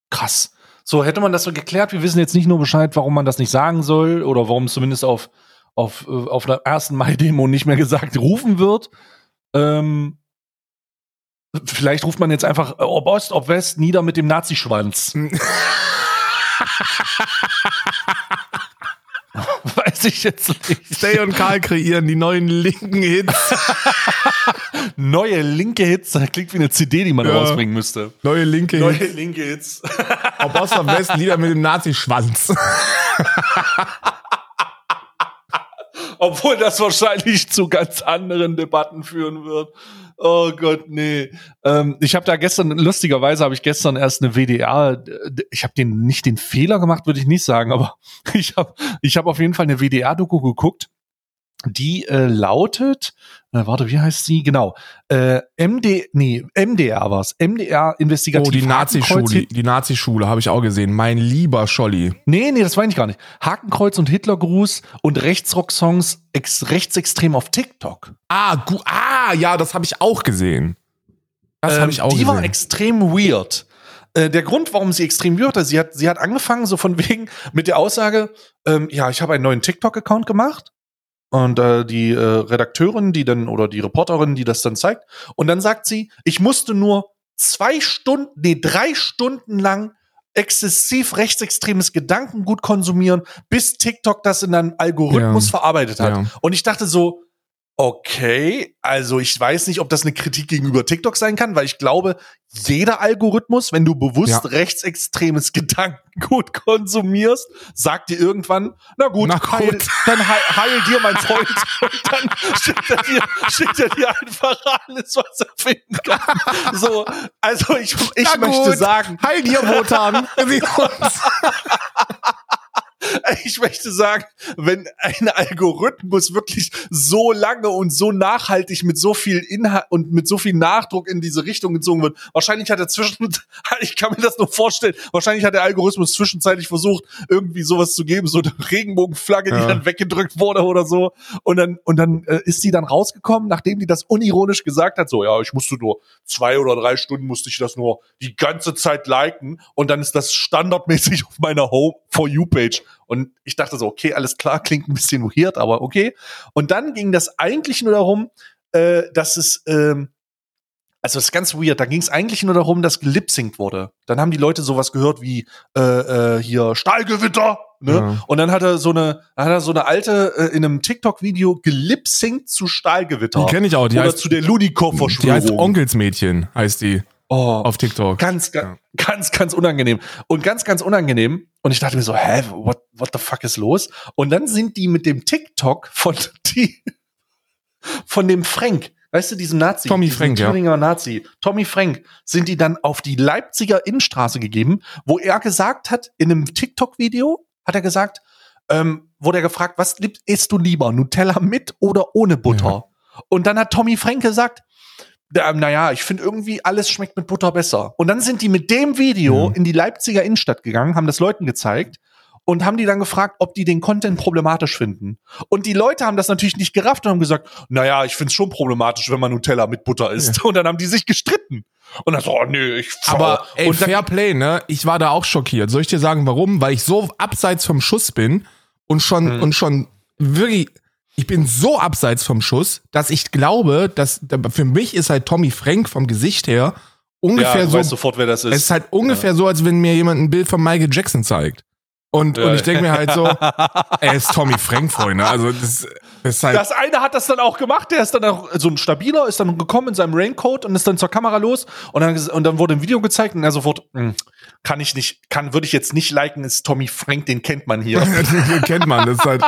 krass. So, hätte man das so geklärt, wir wissen jetzt nicht nur Bescheid, warum man das nicht sagen soll oder warum es zumindest auf, auf, äh, auf der ersten Mai-Demo nicht mehr gesagt rufen wird. Ähm, vielleicht ruft man jetzt einfach, äh, ob Ost, ob West, nieder mit dem Nazischwanz. Ich jetzt nicht. Stay und Karl kreieren die neuen linken Hits. Neue linke Hits, das klingt wie eine CD, die man ja. rausbringen müsste. Neue linke Neue Hits. Neue linke Hits. Ob Ost am Westen, Lieder mit dem Nazi-Schwanz. Obwohl das wahrscheinlich zu ganz anderen Debatten führen wird. Oh Gott, nee. Ähm, ich habe da gestern, lustigerweise habe ich gestern erst eine WDR, ich habe den nicht den Fehler gemacht, würde ich nicht sagen, aber ich habe ich hab auf jeden Fall eine WDR-Doku geguckt die äh, lautet, äh, warte, wie heißt sie? Genau. Äh, MD, nee, MDR war's. MDR Investigativ. Oh, die Nazi-Schule, die Nazi-Schule habe ich auch gesehen. Mein lieber Scholli. Nee, nee, das war ich gar nicht. Hakenkreuz und Hitlergruß und Rechtsrock-Songs ex rechtsextrem auf TikTok. Ah, gu ah, ja, das habe ich auch gesehen. Das ähm, habe ich auch die gesehen. Die war extrem weird äh, der Grund, warum sie extrem weird ist, sie hat, sie hat angefangen so von wegen mit der Aussage, ähm, ja, ich habe einen neuen TikTok-Account gemacht und äh, die äh, Redakteurin, die dann oder die Reporterin, die das dann zeigt, und dann sagt sie, ich musste nur zwei Stunden, nee, drei Stunden lang exzessiv rechtsextremes Gedankengut konsumieren, bis TikTok das in einen Algorithmus ja. verarbeitet hat. Ja. Und ich dachte so, okay, also ich weiß nicht, ob das eine Kritik gegenüber TikTok sein kann, weil ich glaube, jeder Algorithmus, wenn du bewusst ja. rechtsextremes Gedankengut konsumierst, sagt dir irgendwann, na gut, na gut. Heil, dann heil, heil, dir, mein Freund. Und dann schickt er dir, schickt er dir einfach alles, was er finden kann. So, also ich, ich möchte sagen. Heil dir, Wotan. ich möchte sagen, wenn ein Algorithmus wirklich so lange und so nachhaltig mit so viel Inhalt und mit so viel Nachdruck in diese Richtung gezogen wird, wahrscheinlich hat er zwischen, ich kann mir das nur vorstellen, wahrscheinlich hat der Algorithmus zwischenzeitlich versucht, irgendwie sowas zu geben, so eine Regenbogenflagge, ja. die dann weggedrückt wurde oder so. Und dann, und dann äh, ist die dann rausgekommen, nachdem die das unironisch gesagt hat, so, ja, ich musste nur zwei oder drei Stunden musste ich das nur die ganze Zeit liken und dann ist das standardmäßig auf meiner Home for You Page. Und ich dachte so, okay, alles klar, klingt ein bisschen weird, aber okay. Und dann ging das eigentlich nur darum, äh, dass es, ähm, also das ist ganz weird, da ging es eigentlich nur darum, dass gelipsingt wurde. Dann haben die Leute sowas gehört wie äh, äh, hier Stahlgewitter, ne? Ja. Und dann hat er so eine, hat er so eine alte äh, in einem TikTok-Video gelipsingt zu Stahlgewitter. Die kenne ich auch, die Oder heißt, zu der Ludikow-Verschwörung. Die heißt Onkelsmädchen, heißt die. Oh, auf TikTok. Ganz, ganz, ja. ganz, ganz unangenehm. Und ganz, ganz unangenehm. Und ich dachte mir so, hä, what, what the fuck ist los? Und dann sind die mit dem TikTok von die, von dem Frank, weißt du, diesem Nazi, Tommy Frank, Thüringer ja. Nazi, Tommy Frank, sind die dann auf die Leipziger Innenstraße gegeben, wo er gesagt hat, in einem TikTok-Video, hat er gesagt, ähm, wurde er gefragt, was isst du lieber, Nutella mit oder ohne Butter? Ja. Und dann hat Tommy Frank gesagt, naja, ich finde irgendwie alles schmeckt mit Butter besser. Und dann sind die mit dem Video mhm. in die Leipziger Innenstadt gegangen, haben das Leuten gezeigt und haben die dann gefragt, ob die den Content problematisch finden. Und die Leute haben das natürlich nicht gerafft und haben gesagt, naja, ich finde es schon problematisch, wenn man Nutella mit Butter isst. Ja. Und dann haben die sich gestritten. Und dann so, oh nee, ich faul. Aber ey, und Fair Play, ne? Ich war da auch schockiert. Soll ich dir sagen, warum? Weil ich so abseits vom Schuss bin und schon, mhm. und schon wirklich, ich bin so abseits vom Schuss, dass ich glaube, dass für mich ist halt Tommy Frank vom Gesicht her ungefähr ja, so. Weiß sofort, wer das ist. Es ist halt ungefähr ja. so, als wenn mir jemand ein Bild von Michael Jackson zeigt. Und, ja. und ich denke mir halt so, er ist Tommy Frank, Freunde. Also das, halt das eine hat das dann auch gemacht, der ist dann auch so ein stabiler, ist dann gekommen in seinem Raincoat und ist dann zur Kamera los und dann, und dann wurde ein Video gezeigt und er sofort, hm, kann ich nicht, kann, würde ich jetzt nicht liken, ist Tommy Frank, den kennt man hier. den kennt man, das ist halt,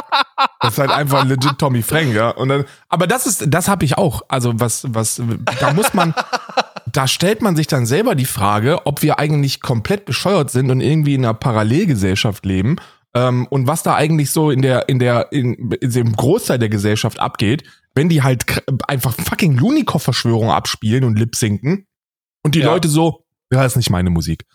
das ist halt einfach legit Tommy Frank, ja. Und dann, aber das ist, das habe ich auch. Also was, was, da muss man, da stellt man sich dann selber die Frage, ob wir eigentlich komplett bescheuert sind und irgendwie in einer Parallelgesellschaft leben ähm, und was da eigentlich so in der in der in, in dem Großteil der Gesellschaft abgeht, wenn die halt einfach fucking Lunikow-Verschwörung abspielen und lipsinken und die ja. Leute so, ja, ist nicht meine Musik.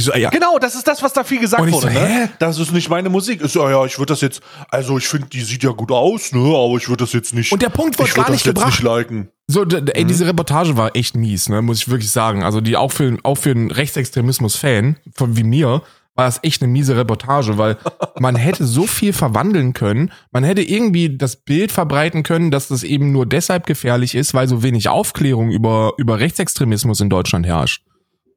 So, ja. Genau, das ist das, was da viel gesagt wurde. So, ne? Das ist nicht meine Musik. Ist, ja, ja, ich würde das jetzt, also ich finde, die sieht ja gut aus, ne, aber ich würde das jetzt nicht. Und der Punkt wird gar nicht gebracht. Nicht liken. So, ey, mhm. diese Reportage war echt mies, ne, muss ich wirklich sagen. Also die auch für, auch für einen Rechtsextremismus-Fan, von wie mir, war das echt eine miese Reportage, weil man hätte so viel verwandeln können. Man hätte irgendwie das Bild verbreiten können, dass das eben nur deshalb gefährlich ist, weil so wenig Aufklärung über, über Rechtsextremismus in Deutschland herrscht.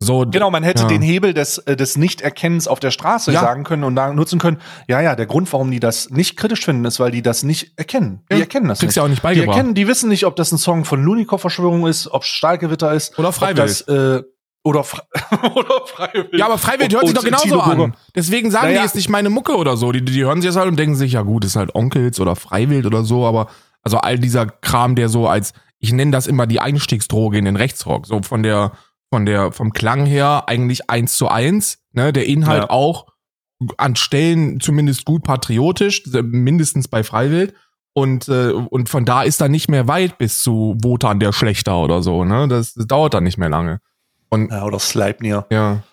So, genau, man hätte ja. den Hebel des, äh, des Nichterkennens auf der Straße ja. sagen können und da nutzen können. Ja, ja, der Grund, warum die das nicht kritisch finden, ist, weil die das nicht erkennen. Die ja. erkennen das Kriegst nicht. Ja auch nicht beigebracht. Die erkennen, die wissen nicht, ob das ein Song von Lunikow-Verschwörung ist, ob Stahlgewitter ist. Oder freiwillig. Das, äh, oder, fre oder freiwillig. Ja, aber freiwillig hört sich doch genauso an. Deswegen sagen naja. die, ist nicht meine Mucke oder so. Die, die hören sich das halt und denken sich, ja gut, ist halt Onkels oder Freiwild oder so, aber also all dieser Kram, der so als, ich nenne das immer die Einstiegsdroge in den Rechtsrock, so von der, von der, vom Klang her eigentlich eins zu eins, ne, der Inhalt ja. auch an Stellen zumindest gut patriotisch, mindestens bei Freiwild. Und, äh, und von da ist dann nicht mehr weit bis zu Wotan der Schlechter oder so, ne? Das, das dauert dann nicht mehr lange. Und, ja, oder Sleipnir. Ja.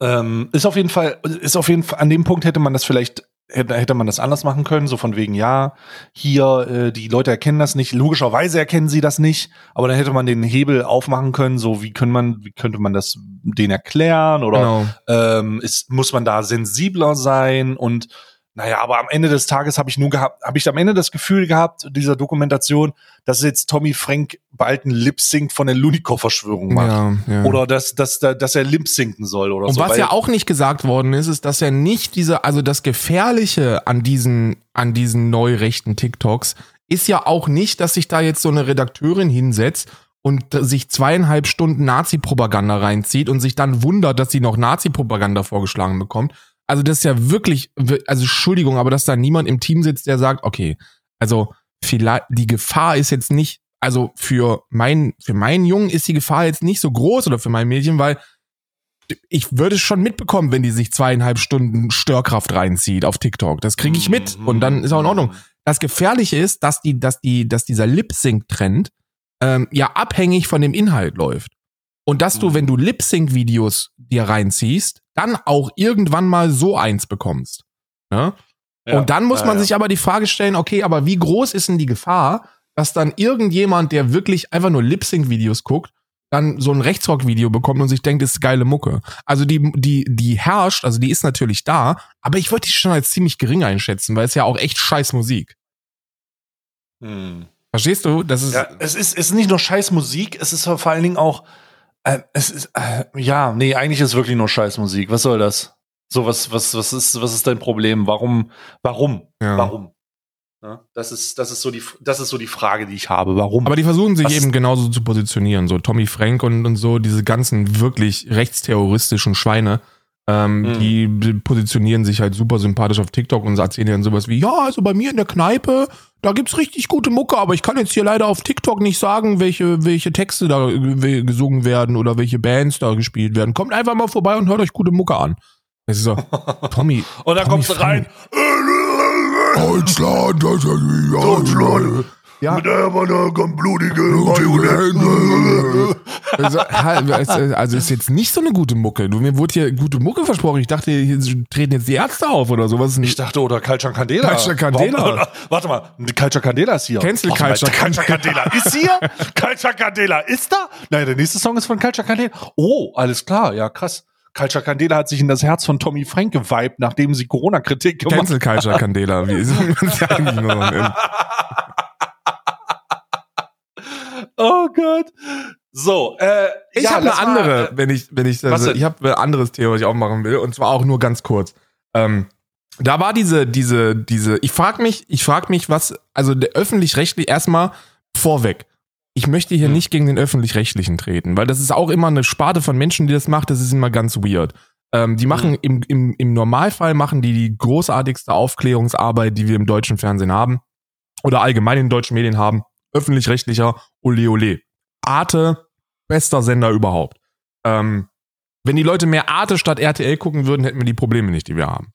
Ähm, ist auf jeden Fall, ist auf jeden Fall, an dem Punkt hätte man das vielleicht hätte, hätte man das anders machen können, so von wegen, ja, hier, äh, die Leute erkennen das nicht, logischerweise erkennen sie das nicht, aber dann hätte man den Hebel aufmachen können, so wie können man, wie könnte man das denen erklären oder genau. ähm, ist, muss man da sensibler sein und naja, aber am Ende des Tages habe ich nur gehabt, habe ich am Ende das Gefühl gehabt, dieser Dokumentation, dass jetzt Tommy Frank bald ein Lip-Sync von der Lunikow-Verschwörung macht. Ja, ja. Oder dass, dass, dass er Lip-Synken soll oder Und so. Und was ja auch nicht gesagt worden ist, ist, dass er nicht diese, also das Gefährliche an diesen, an diesen neurechten TikToks ist ja auch nicht, dass sich da jetzt so eine Redakteurin hinsetzt und sich zweieinhalb Stunden Nazi-Propaganda reinzieht und sich dann wundert, dass sie noch Nazi-Propaganda vorgeschlagen bekommt, also das ist ja wirklich, also Entschuldigung, aber dass da niemand im Team sitzt, der sagt, okay, also vielleicht, die Gefahr ist jetzt nicht, also für mein, für meinen Jungen ist die Gefahr jetzt nicht so groß oder für mein Mädchen, weil ich würde es schon mitbekommen, wenn die sich zweieinhalb Stunden Störkraft reinzieht auf TikTok. Das kriege ich mit und dann ist auch in Ordnung. Das Gefährliche ist, dass die, dass die, dass dieser Lip-Sync-Trend ähm, ja abhängig von dem Inhalt läuft. Und dass du, wenn du Lip-Sync-Videos dir reinziehst, dann auch irgendwann mal so eins bekommst. Ne? Ja, und dann muss ja, man ja. sich aber die Frage stellen, okay, aber wie groß ist denn die Gefahr, dass dann irgendjemand, der wirklich einfach nur Lip-Sync-Videos guckt, dann so ein Rechtsrock-Video bekommt und sich denkt, das ist geile Mucke. Also die, die, die herrscht, also die ist natürlich da, aber ich würde die schon als ziemlich gering einschätzen, weil es ja auch echt scheiß Musik. Hm. Verstehst du? Das ist, ja, es ist, es ist nicht nur scheiß Musik, es ist vor allen Dingen auch, äh, es ist, äh, ja, nee, eigentlich ist wirklich nur Scheißmusik. Was soll das? So, was, was, was ist, was ist dein Problem? Warum, warum, ja. warum? Ja, das ist, das ist so die, das ist so die Frage, die ich habe. Warum? Aber die versuchen sich was eben genauso zu positionieren. So Tommy Frank und, und so, diese ganzen wirklich rechtsterroristischen Schweine, ähm, mhm. Die positionieren sich halt super sympathisch auf TikTok und erzählen dann sowas wie, ja, also bei mir in der Kneipe, da gibt's richtig gute Mucke, aber ich kann jetzt hier leider auf TikTok nicht sagen, welche, welche Texte da gesungen werden oder welche Bands da gespielt werden. Kommt einfach mal vorbei und hört euch gute Mucke an. Das ist so, Tommy. und dann Tommy kommst du rein. Deutschland, Deutschland. Ja. Kommt blutige. Also, also ist jetzt nicht so eine gute Mucke. Du, mir wurde hier gute Mucke versprochen. Ich dachte, hier treten jetzt die Ärzte auf oder sowas. Ich dachte, oder Culture Candela. Culture Candela. Warte mal, Culture Candela ist hier. Cancel Culture. Culture Candela ist hier? Culture Candela ist da? Nein, der nächste Song ist von Culture Candela. Oh, alles klar, ja krass. Culture Candela hat sich in das Herz von Tommy Frank geweibt, nachdem sie Corona-Kritik gemacht hat. Cancel Culture Candela. Wie ist das eigentlich noch? Oh Gott. So, äh, ich ja, habe eine andere, war, äh, wenn ich, wenn ich, also, ich habe ein anderes Thema, was ich auch machen will, und zwar auch nur ganz kurz. Ähm, da war diese, diese, diese, ich frage mich, ich frage mich, was, also der öffentlich-rechtlich erstmal vorweg. Ich möchte hier hm. nicht gegen den öffentlich-rechtlichen treten, weil das ist auch immer eine Sparte von Menschen, die das macht, das ist immer ganz weird. Ähm, die machen hm. im, im, im Normalfall machen die die großartigste Aufklärungsarbeit, die wir im deutschen Fernsehen haben oder allgemein in deutschen Medien haben. Öffentlich-rechtlicher, ole ole. Arte, bester Sender überhaupt. Ähm, wenn die Leute mehr Arte statt RTL gucken würden, hätten wir die Probleme nicht, die wir haben.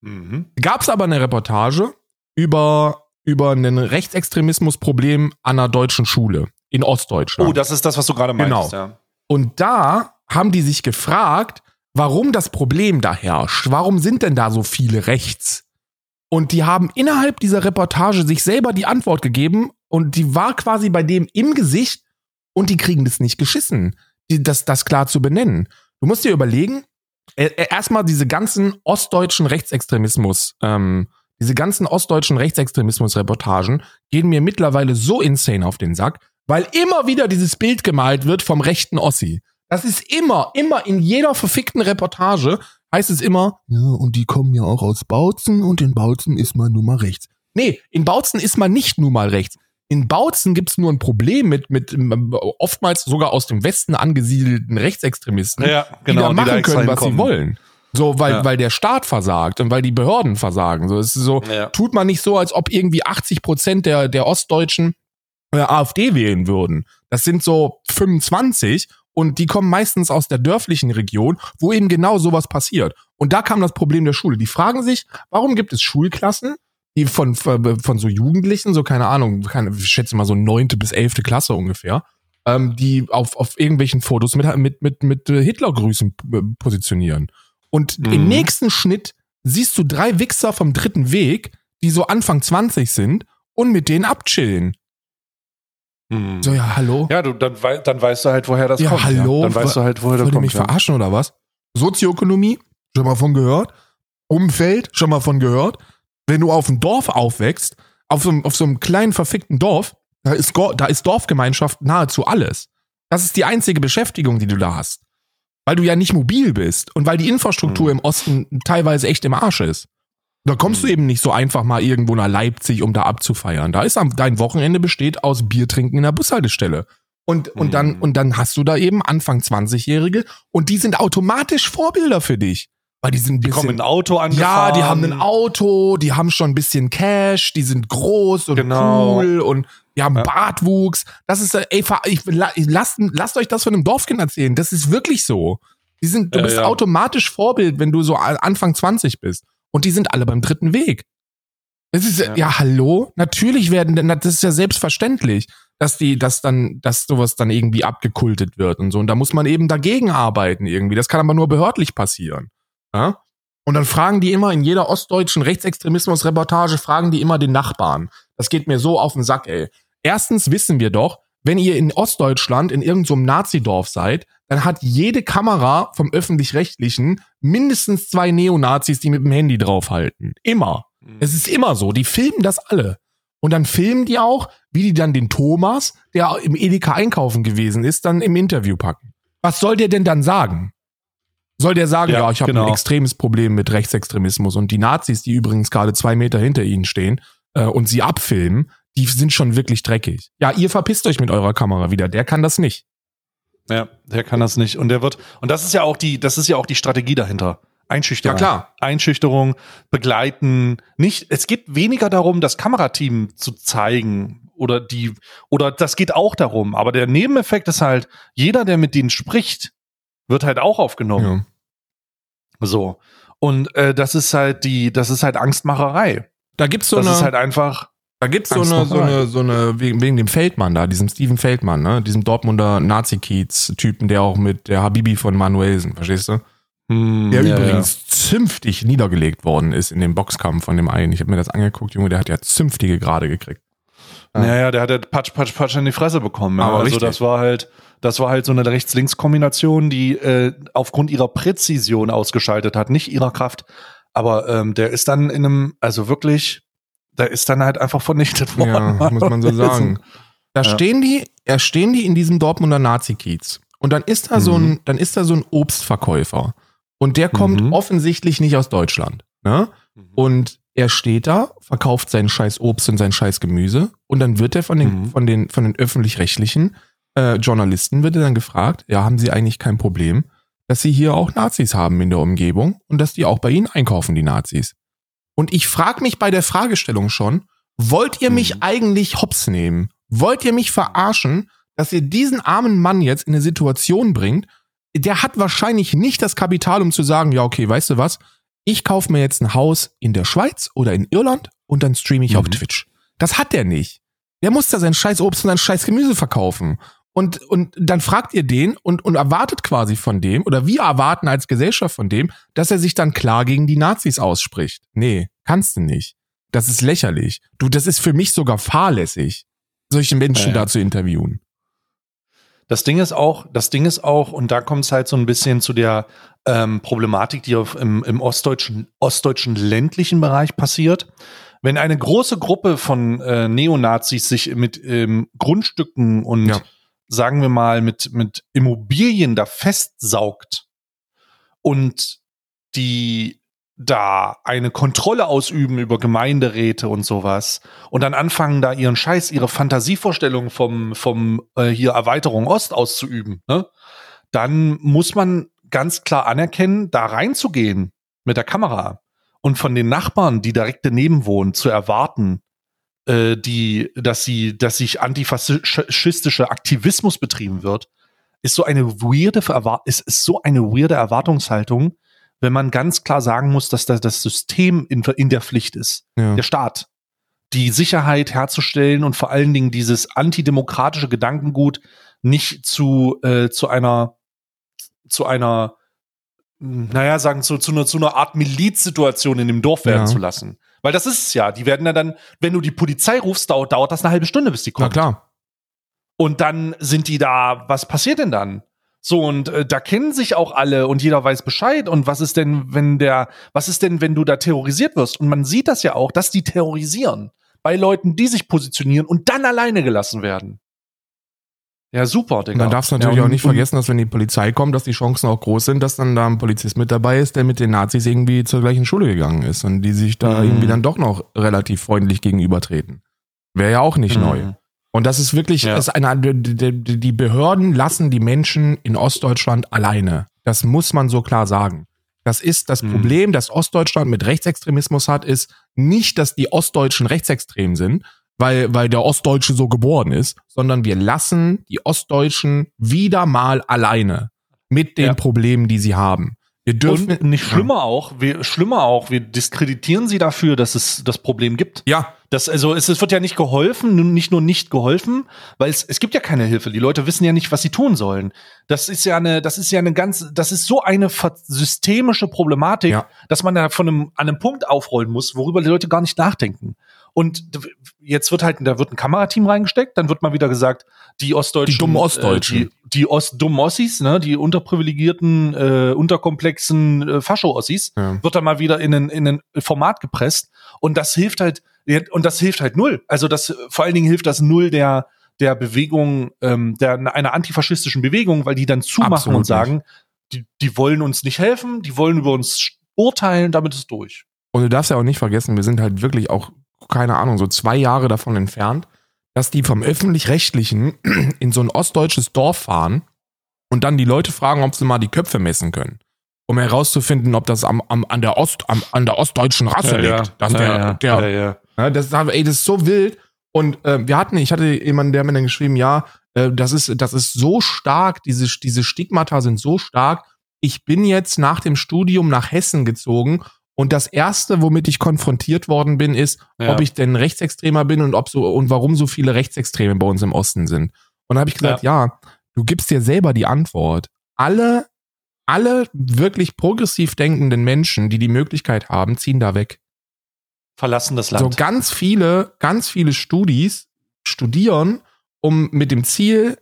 Mhm. Gab es aber eine Reportage über, über ein Rechtsextremismusproblem an einer deutschen Schule in Ostdeutschland. Oh, das ist das, was du gerade meinst. Genau. Ja. Und da haben die sich gefragt, warum das Problem da herrscht. Warum sind denn da so viele rechts? Und die haben innerhalb dieser Reportage sich selber die Antwort gegeben und die war quasi bei dem im Gesicht und die kriegen das nicht geschissen, die, das, das klar zu benennen. Du musst dir überlegen, äh, äh, erstmal diese ganzen ostdeutschen Rechtsextremismus, ähm, diese ganzen ostdeutschen Rechtsextremismus-Reportagen gehen mir mittlerweile so insane auf den Sack, weil immer wieder dieses Bild gemalt wird vom rechten Ossi. Das ist immer, immer in jeder verfickten Reportage heißt es immer, ja, und die kommen ja auch aus Bautzen und in Bautzen ist man nun mal rechts. Nee, in Bautzen ist man nicht nun mal rechts. In Bautzen gibt es nur ein Problem mit, mit oftmals sogar aus dem Westen angesiedelten Rechtsextremisten, ja, genau, die da machen die da können, was sie wollen. So, weil, ja. weil der Staat versagt und weil die Behörden versagen. So, es ist so, ja. tut man nicht so, als ob irgendwie 80 Prozent der, der Ostdeutschen äh, AfD wählen würden. Das sind so 25 und die kommen meistens aus der dörflichen Region, wo eben genau sowas passiert. Und da kam das Problem der Schule. Die fragen sich, warum gibt es Schulklassen, die von, von so Jugendlichen, so keine Ahnung, keine, ich schätze mal so neunte bis elfte Klasse ungefähr, ähm, die auf, auf irgendwelchen Fotos mit, mit, mit, mit Hitlergrüßen positionieren. Und mhm. im nächsten Schnitt siehst du drei Wichser vom dritten Weg, die so Anfang 20 sind und mit denen abchillen. Mhm. So, ja, hallo? Ja, du, dann, wei dann weißt du halt, woher das ja, kommt. Hallo? Ja, dann weißt du halt, woher das kommt. mich verarschen oder was? Sozioökonomie? Schon mal von gehört? Umfeld? Schon mal von gehört? Wenn du auf einem Dorf aufwächst, auf so, einem, auf so einem kleinen verfickten Dorf, da ist, da ist Dorfgemeinschaft nahezu alles. Das ist die einzige Beschäftigung, die du da hast. Weil du ja nicht mobil bist und weil die Infrastruktur mhm. im Osten teilweise echt im Arsch ist. Da kommst mhm. du eben nicht so einfach mal irgendwo nach Leipzig, um da abzufeiern. Da ist am, dein Wochenende besteht aus Bier trinken in der Bushaltestelle. Und, und, dann, und dann hast du da eben Anfang 20-Jährige und die sind automatisch Vorbilder für dich. Weil die sind ein bisschen, die kommen ein Auto angefahren. Ja, die haben ein Auto, die haben schon ein bisschen Cash, die sind groß und genau. cool und die haben ja. Bartwuchs. Das ist, ey, ich, lasst, lasst euch das von einem Dorfkind erzählen. Das ist wirklich so. Die sind, du ja, bist ja. automatisch Vorbild, wenn du so Anfang 20 bist. Und die sind alle beim dritten Weg. Das ist, ja. ja, hallo? Natürlich werden, das ist ja selbstverständlich, dass die, dass dann, dass sowas dann irgendwie abgekultet wird und so. Und da muss man eben dagegen arbeiten irgendwie. Das kann aber nur behördlich passieren. Ja? Und dann fragen die immer in jeder ostdeutschen Rechtsextremismus-Reportage, fragen die immer den Nachbarn. Das geht mir so auf den Sack, ey. Erstens wissen wir doch, wenn ihr in Ostdeutschland in irgendeinem so Nazidorf seid, dann hat jede Kamera vom öffentlich-rechtlichen mindestens zwei Neonazis, die mit dem Handy draufhalten. Immer. Mhm. Es ist immer so. Die filmen das alle. Und dann filmen die auch, wie die dann den Thomas, der im Edeka einkaufen gewesen ist, dann im Interview packen. Was soll der denn dann sagen? Soll der sagen, ja, ja ich habe genau. ein extremes Problem mit Rechtsextremismus und die Nazis, die übrigens gerade zwei Meter hinter ihnen stehen äh, und sie abfilmen, die sind schon wirklich dreckig. Ja, ihr verpisst euch mit eurer Kamera wieder. Der kann das nicht. Ja, der kann das nicht. Und der wird, und das ist ja auch die, das ist ja auch die Strategie dahinter. Einschüchterung. Ja, klar. Einschüchterung, begleiten. Nicht, es geht weniger darum, das Kamerateam zu zeigen oder die, oder das geht auch darum. Aber der Nebeneffekt ist halt, jeder, der mit denen spricht, wird halt auch aufgenommen. Ja. So. Und äh, das ist halt die, das ist halt Angstmacherei. Da gibt's so das eine. Das ist halt einfach. Da gibt's so eine, so eine, so eine, wegen, wegen dem Feldmann da, diesem Steven Feldmann, ne, diesem Dortmunder Nazi-Kiez-Typen, der auch mit der Habibi von Manuelsen, verstehst du? Hm, der ja, übrigens ja. zünftig niedergelegt worden ist in dem Boxkampf von dem einen. Ich habe mir das angeguckt, Junge, der hat ja zünftige gerade gekriegt. Ja. Naja, der hat ja Patsch, Patsch, Patsch in die Fresse bekommen. Aber also richtig. das war halt, das war halt so eine Rechts-Links-Kombination, die äh, aufgrund ihrer Präzision ausgeschaltet hat, nicht ihrer Kraft. Aber ähm, der ist dann in einem, also wirklich, da ist dann halt einfach vernichtet worden. Ja, muss man so sagen. Da ja. stehen die, er stehen die in diesem Dortmunder Nazi-Kiez. Und dann ist da mhm. so ein, dann ist da so ein Obstverkäufer. Und der kommt mhm. offensichtlich nicht aus Deutschland. Ne? Mhm. Und er steht da, verkauft seinen scheiß Obst und sein scheiß Gemüse. Und dann wird er von den, mhm. von den, von den öffentlich-rechtlichen äh, Journalisten wird dann gefragt, ja, haben Sie eigentlich kein Problem, dass Sie hier auch Nazis haben in der Umgebung und dass die auch bei Ihnen einkaufen, die Nazis? Und ich frage mich bei der Fragestellung schon, wollt ihr mich mhm. eigentlich hops nehmen? Wollt ihr mich verarschen, dass ihr diesen armen Mann jetzt in eine Situation bringt, der hat wahrscheinlich nicht das Kapital, um zu sagen, ja, okay, weißt du was? Ich kaufe mir jetzt ein Haus in der Schweiz oder in Irland und dann streame ich mhm. auf Twitch. Das hat der nicht. Der muss da sein scheiß Obst und sein scheiß Gemüse verkaufen. Und, und dann fragt ihr den und, und erwartet quasi von dem, oder wir erwarten als Gesellschaft von dem, dass er sich dann klar gegen die Nazis ausspricht. Nee, kannst du nicht. Das ist lächerlich. Du, das ist für mich sogar fahrlässig, solche Menschen ja, ja. da zu interviewen. Das Ding ist auch, das Ding ist auch, und da kommt es halt so ein bisschen zu der ähm, Problematik, die auf, im, im ostdeutschen, ostdeutschen ländlichen Bereich passiert. Wenn eine große Gruppe von äh, Neonazis sich mit ähm, Grundstücken und ja sagen wir mal, mit, mit Immobilien da festsaugt und die da eine Kontrolle ausüben über Gemeinderäte und sowas und dann anfangen da ihren Scheiß, ihre Fantasievorstellungen vom, vom äh, hier Erweiterung Ost auszuüben, ne? dann muss man ganz klar anerkennen, da reinzugehen mit der Kamera und von den Nachbarn, die direkt daneben wohnen, zu erwarten, äh, die, dass sie, dass sich antifaschistischer Aktivismus betrieben wird, ist so eine weirde, ist, ist so eine weirde Erwartungshaltung, wenn man ganz klar sagen muss, dass das, das System in, in der Pflicht ist. Ja. Der Staat. Die Sicherheit herzustellen und vor allen Dingen dieses antidemokratische Gedankengut nicht zu, äh, zu einer, zu einer, naja, sagen, zu, zu, einer, zu einer Art Milizsituation in dem Dorf werden ja. zu lassen. Weil das ist es ja. Die werden ja dann, wenn du die Polizei rufst, dauert, dauert das eine halbe Stunde, bis die kommt. Na klar. Und dann sind die da, was passiert denn dann? So, und äh, da kennen sich auch alle und jeder weiß Bescheid. Und was ist denn, wenn der, was ist denn, wenn du da terrorisiert wirst? Und man sieht das ja auch, dass die terrorisieren bei Leuten, die sich positionieren und dann alleine gelassen werden. Ja, super, Digga. Und dann darfst du natürlich ja, auch nicht vergessen, dass wenn die Polizei kommt, dass die Chancen auch groß sind, dass dann da ein Polizist mit dabei ist, der mit den Nazis irgendwie zur gleichen Schule gegangen ist und die sich da mhm. irgendwie dann doch noch relativ freundlich gegenübertreten. Wäre ja auch nicht mhm. neu. Und das ist wirklich, ja. ist eine, die, die Behörden lassen die Menschen in Ostdeutschland alleine. Das muss man so klar sagen. Das ist das mhm. Problem, das Ostdeutschland mit Rechtsextremismus hat, ist nicht, dass die Ostdeutschen rechtsextrem sind, weil, weil der Ostdeutsche so geboren ist, sondern wir lassen die Ostdeutschen wieder mal alleine mit den ja. Problemen, die sie haben. Wir dürfen und nicht schlimmer auch, wir schlimmer auch, wir diskreditieren sie dafür, dass es das Problem gibt. Ja. Das, also es, es wird ja nicht geholfen, nicht nur nicht geholfen, weil es, es gibt ja keine Hilfe. Die Leute wissen ja nicht, was sie tun sollen. Das ist ja eine, das ist ja eine ganz, das ist so eine systemische Problematik, ja. dass man da von einem, an einem Punkt aufrollen muss, worüber die Leute gar nicht nachdenken. Und jetzt wird halt, da wird ein Kamerateam reingesteckt, dann wird mal wieder gesagt, die Ostdeutschen. Die dummen Ostdeutschen. Äh, die, die Ost dummen Ossis, ne, die unterprivilegierten, äh, unterkomplexen äh, Fascho-Ossis, ja. wird dann mal wieder in ein, in ein Format gepresst. Und das hilft halt, und das hilft halt null. Also das, vor allen Dingen hilft das null der, der Bewegung, ähm, der, einer antifaschistischen Bewegung, weil die dann zumachen Absolut und sagen, die, die wollen uns nicht helfen, die wollen über uns urteilen, damit ist durch. Und du darfst ja auch nicht vergessen, wir sind halt wirklich auch keine Ahnung, so zwei Jahre davon entfernt, dass die vom öffentlich-rechtlichen in so ein ostdeutsches Dorf fahren und dann die Leute fragen, ob sie mal die Köpfe messen können. Um herauszufinden, ob das am, am, an, der Ost, am, an der ostdeutschen Rasse ja, liegt. Ja. Ja, der, ja, der, ja. Das, ey, das ist so wild. Und äh, wir hatten, ich hatte jemanden, der mir dann geschrieben, ja, äh, das ist, das ist so stark, diese, diese Stigmata sind so stark. Ich bin jetzt nach dem Studium nach Hessen gezogen Und das erste, womit ich konfrontiert worden bin, ist, ja. ob ich denn Rechtsextremer bin und ob so und warum so viele Rechtsextreme bei uns im Osten sind. Und da habe ich gesagt, ja. ja, du gibst dir selber die Antwort. Alle, alle wirklich progressiv denkenden Menschen, die die Möglichkeit haben, ziehen da weg. Verlassen das Land. So ganz viele, ganz viele Studis studieren, um mit dem Ziel,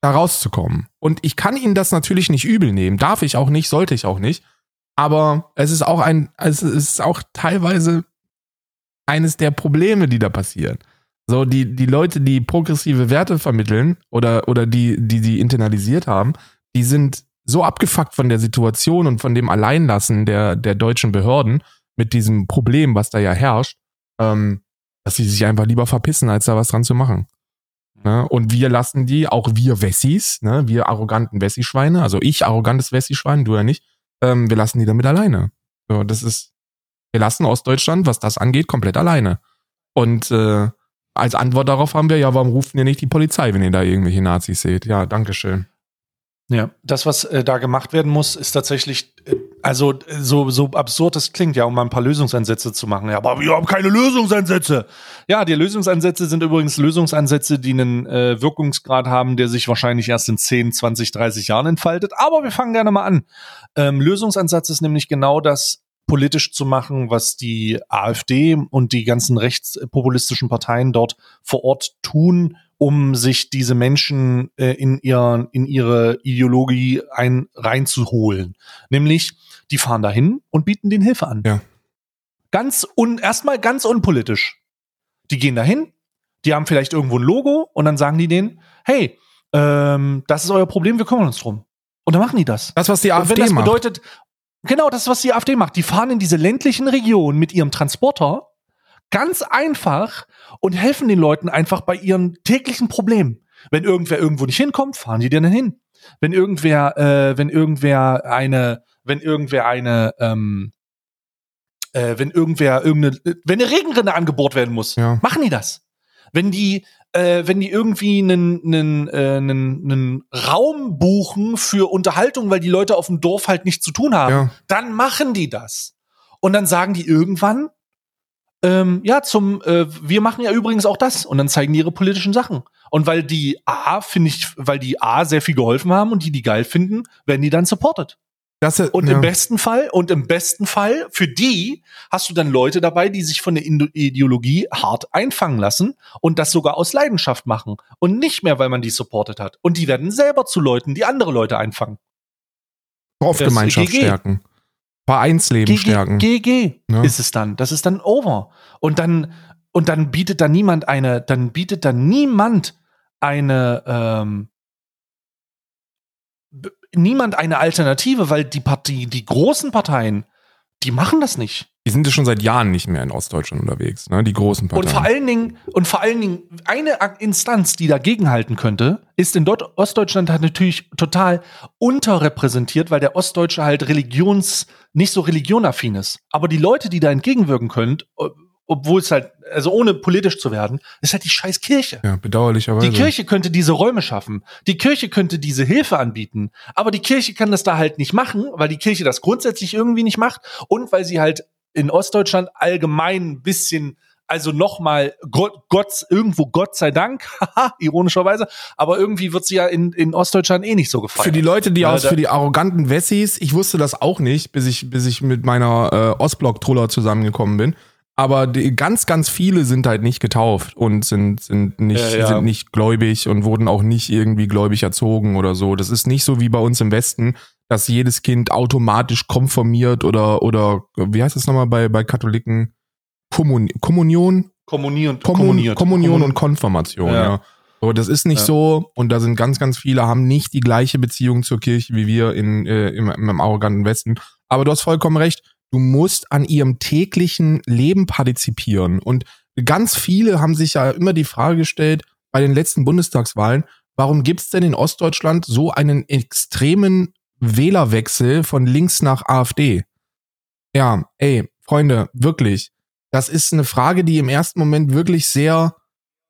da rauszukommen. Und ich kann ihnen das natürlich nicht übel nehmen. Darf ich auch nicht, sollte ich auch nicht. Aber es ist auch ein, es ist auch teilweise eines der Probleme, die da passieren. So, die, die Leute, die progressive Werte vermitteln oder, oder die, die sie internalisiert haben, die sind so abgefuckt von der Situation und von dem Alleinlassen der, der deutschen Behörden mit diesem Problem, was da ja herrscht, ähm, dass sie sich einfach lieber verpissen, als da was dran zu machen. Ne? Und wir lassen die, auch wir Wessis, ne? wir arroganten Wessi-Schweine, also ich arrogantes Wessi-Schwein, du ja nicht, ähm, wir lassen die damit alleine. So, das ist, wir lassen Ostdeutschland, was das angeht, komplett alleine. Und äh, als Antwort darauf haben wir, ja, warum rufen ihr nicht die Polizei, wenn ihr da irgendwelche Nazis seht? Ja, Dankeschön. Ja, das, was äh, da gemacht werden muss, ist tatsächlich, äh, also so, so absurd es klingt, ja, um mal ein paar Lösungsansätze zu machen. Ja, aber wir haben keine Lösungsansätze. Ja, die Lösungsansätze sind übrigens Lösungsansätze, die einen äh, Wirkungsgrad haben, der sich wahrscheinlich erst in 10, 20, 30 Jahren entfaltet. Aber wir fangen gerne mal an. Ähm, Lösungsansatz ist nämlich genau das, politisch zu machen, was die AfD und die ganzen rechtspopulistischen Parteien dort vor Ort tun, um sich diese Menschen äh, in, ihr, in ihre Ideologie ein, reinzuholen. Nämlich, die fahren dahin und bieten den Hilfe an. Ja. Ganz un, erstmal ganz unpolitisch. Die gehen dahin, die haben vielleicht irgendwo ein Logo und dann sagen die denen, hey, ähm, das ist euer Problem, wir kümmern uns drum. Und dann machen die das. Das, was die AfD und wenn das macht. bedeutet, genau das, was die AfD macht. Die fahren in diese ländlichen Regionen mit ihrem Transporter ganz einfach und helfen den Leuten einfach bei ihren täglichen Problemen. Wenn irgendwer irgendwo nicht hinkommt, fahren die dann hin. Wenn irgendwer, äh, wenn irgendwer eine, wenn irgendwer eine, ähm, äh, wenn irgendwer irgendeine, wenn eine Regenrinne angebohrt werden muss, ja. machen die das. Wenn die, äh, wenn die irgendwie einen, einen, äh, einen, einen Raum buchen für Unterhaltung, weil die Leute auf dem Dorf halt nichts zu tun haben, ja. dann machen die das. Und dann sagen die irgendwann, ähm, ja, zum, äh, wir machen ja übrigens auch das. Und dann zeigen die ihre politischen Sachen. Und weil die A, finde ich, weil die A sehr viel geholfen haben und die die geil finden, werden die dann supported. Das, und ja. im besten Fall, und im besten Fall, für die hast du dann Leute dabei, die sich von der Ideologie hart einfangen lassen und das sogar aus Leidenschaft machen. Und nicht mehr, weil man die supported hat. Und die werden selber zu Leuten, die andere Leute einfangen. Dorfgemeinschaft stärken. Vereinsleben stärken. GG ja. ist es dann. Das ist dann over. Und dann, und dann bietet da niemand eine, dann bietet da niemand eine, ähm, niemand eine Alternative, weil die Partie, die großen Parteien, die machen das nicht. Die sind ja schon seit Jahren nicht mehr in Ostdeutschland unterwegs, ne? Die großen Parteien. Und vor allen Dingen, und vor allen Dingen, eine Instanz, die dagegen halten könnte, ist in Dort Ostdeutschland halt natürlich total unterrepräsentiert, weil der Ostdeutsche halt religions, nicht so religionaffin ist. Aber die Leute, die da entgegenwirken können, obwohl es halt, also ohne politisch zu werden, ist halt die scheiß Kirche. Ja, bedauerlicherweise. Die Kirche könnte diese Räume schaffen. Die Kirche könnte diese Hilfe anbieten. Aber die Kirche kann das da halt nicht machen, weil die Kirche das grundsätzlich irgendwie nicht macht und weil sie halt in Ostdeutschland allgemein ein bisschen, also nochmal, Gott, Gott, irgendwo Gott sei Dank, ironischerweise, aber irgendwie wird sie ja in, in Ostdeutschland eh nicht so gefallen. Für die Leute, die aus, für die arroganten Wessis, ich wusste das auch nicht, bis ich, bis ich mit meiner äh, Ostblock-Truller zusammengekommen bin. Aber die, ganz, ganz viele sind halt nicht getauft und sind, sind, nicht, ja, ja. sind nicht gläubig und wurden auch nicht irgendwie gläubig erzogen oder so. Das ist nicht so wie bei uns im Westen, dass jedes Kind automatisch konformiert oder, oder wie heißt das nochmal bei, bei Katholiken? Kommun Kommunion? Kommunion, Kommun Kommunion und Konfirmation, ja. ja. So, das ist nicht ja. so und da sind ganz, ganz viele, haben nicht die gleiche Beziehung zur Kirche wie wir in, äh, im, im arroganten Westen. Aber du hast vollkommen recht, du musst an ihrem täglichen Leben partizipieren. Und ganz viele haben sich ja immer die Frage gestellt, bei den letzten Bundestagswahlen, warum gibt's denn in Ostdeutschland so einen extremen Wählerwechsel von links nach AfD. Ja, ey, Freunde, wirklich. Das ist eine Frage, die im ersten Moment wirklich sehr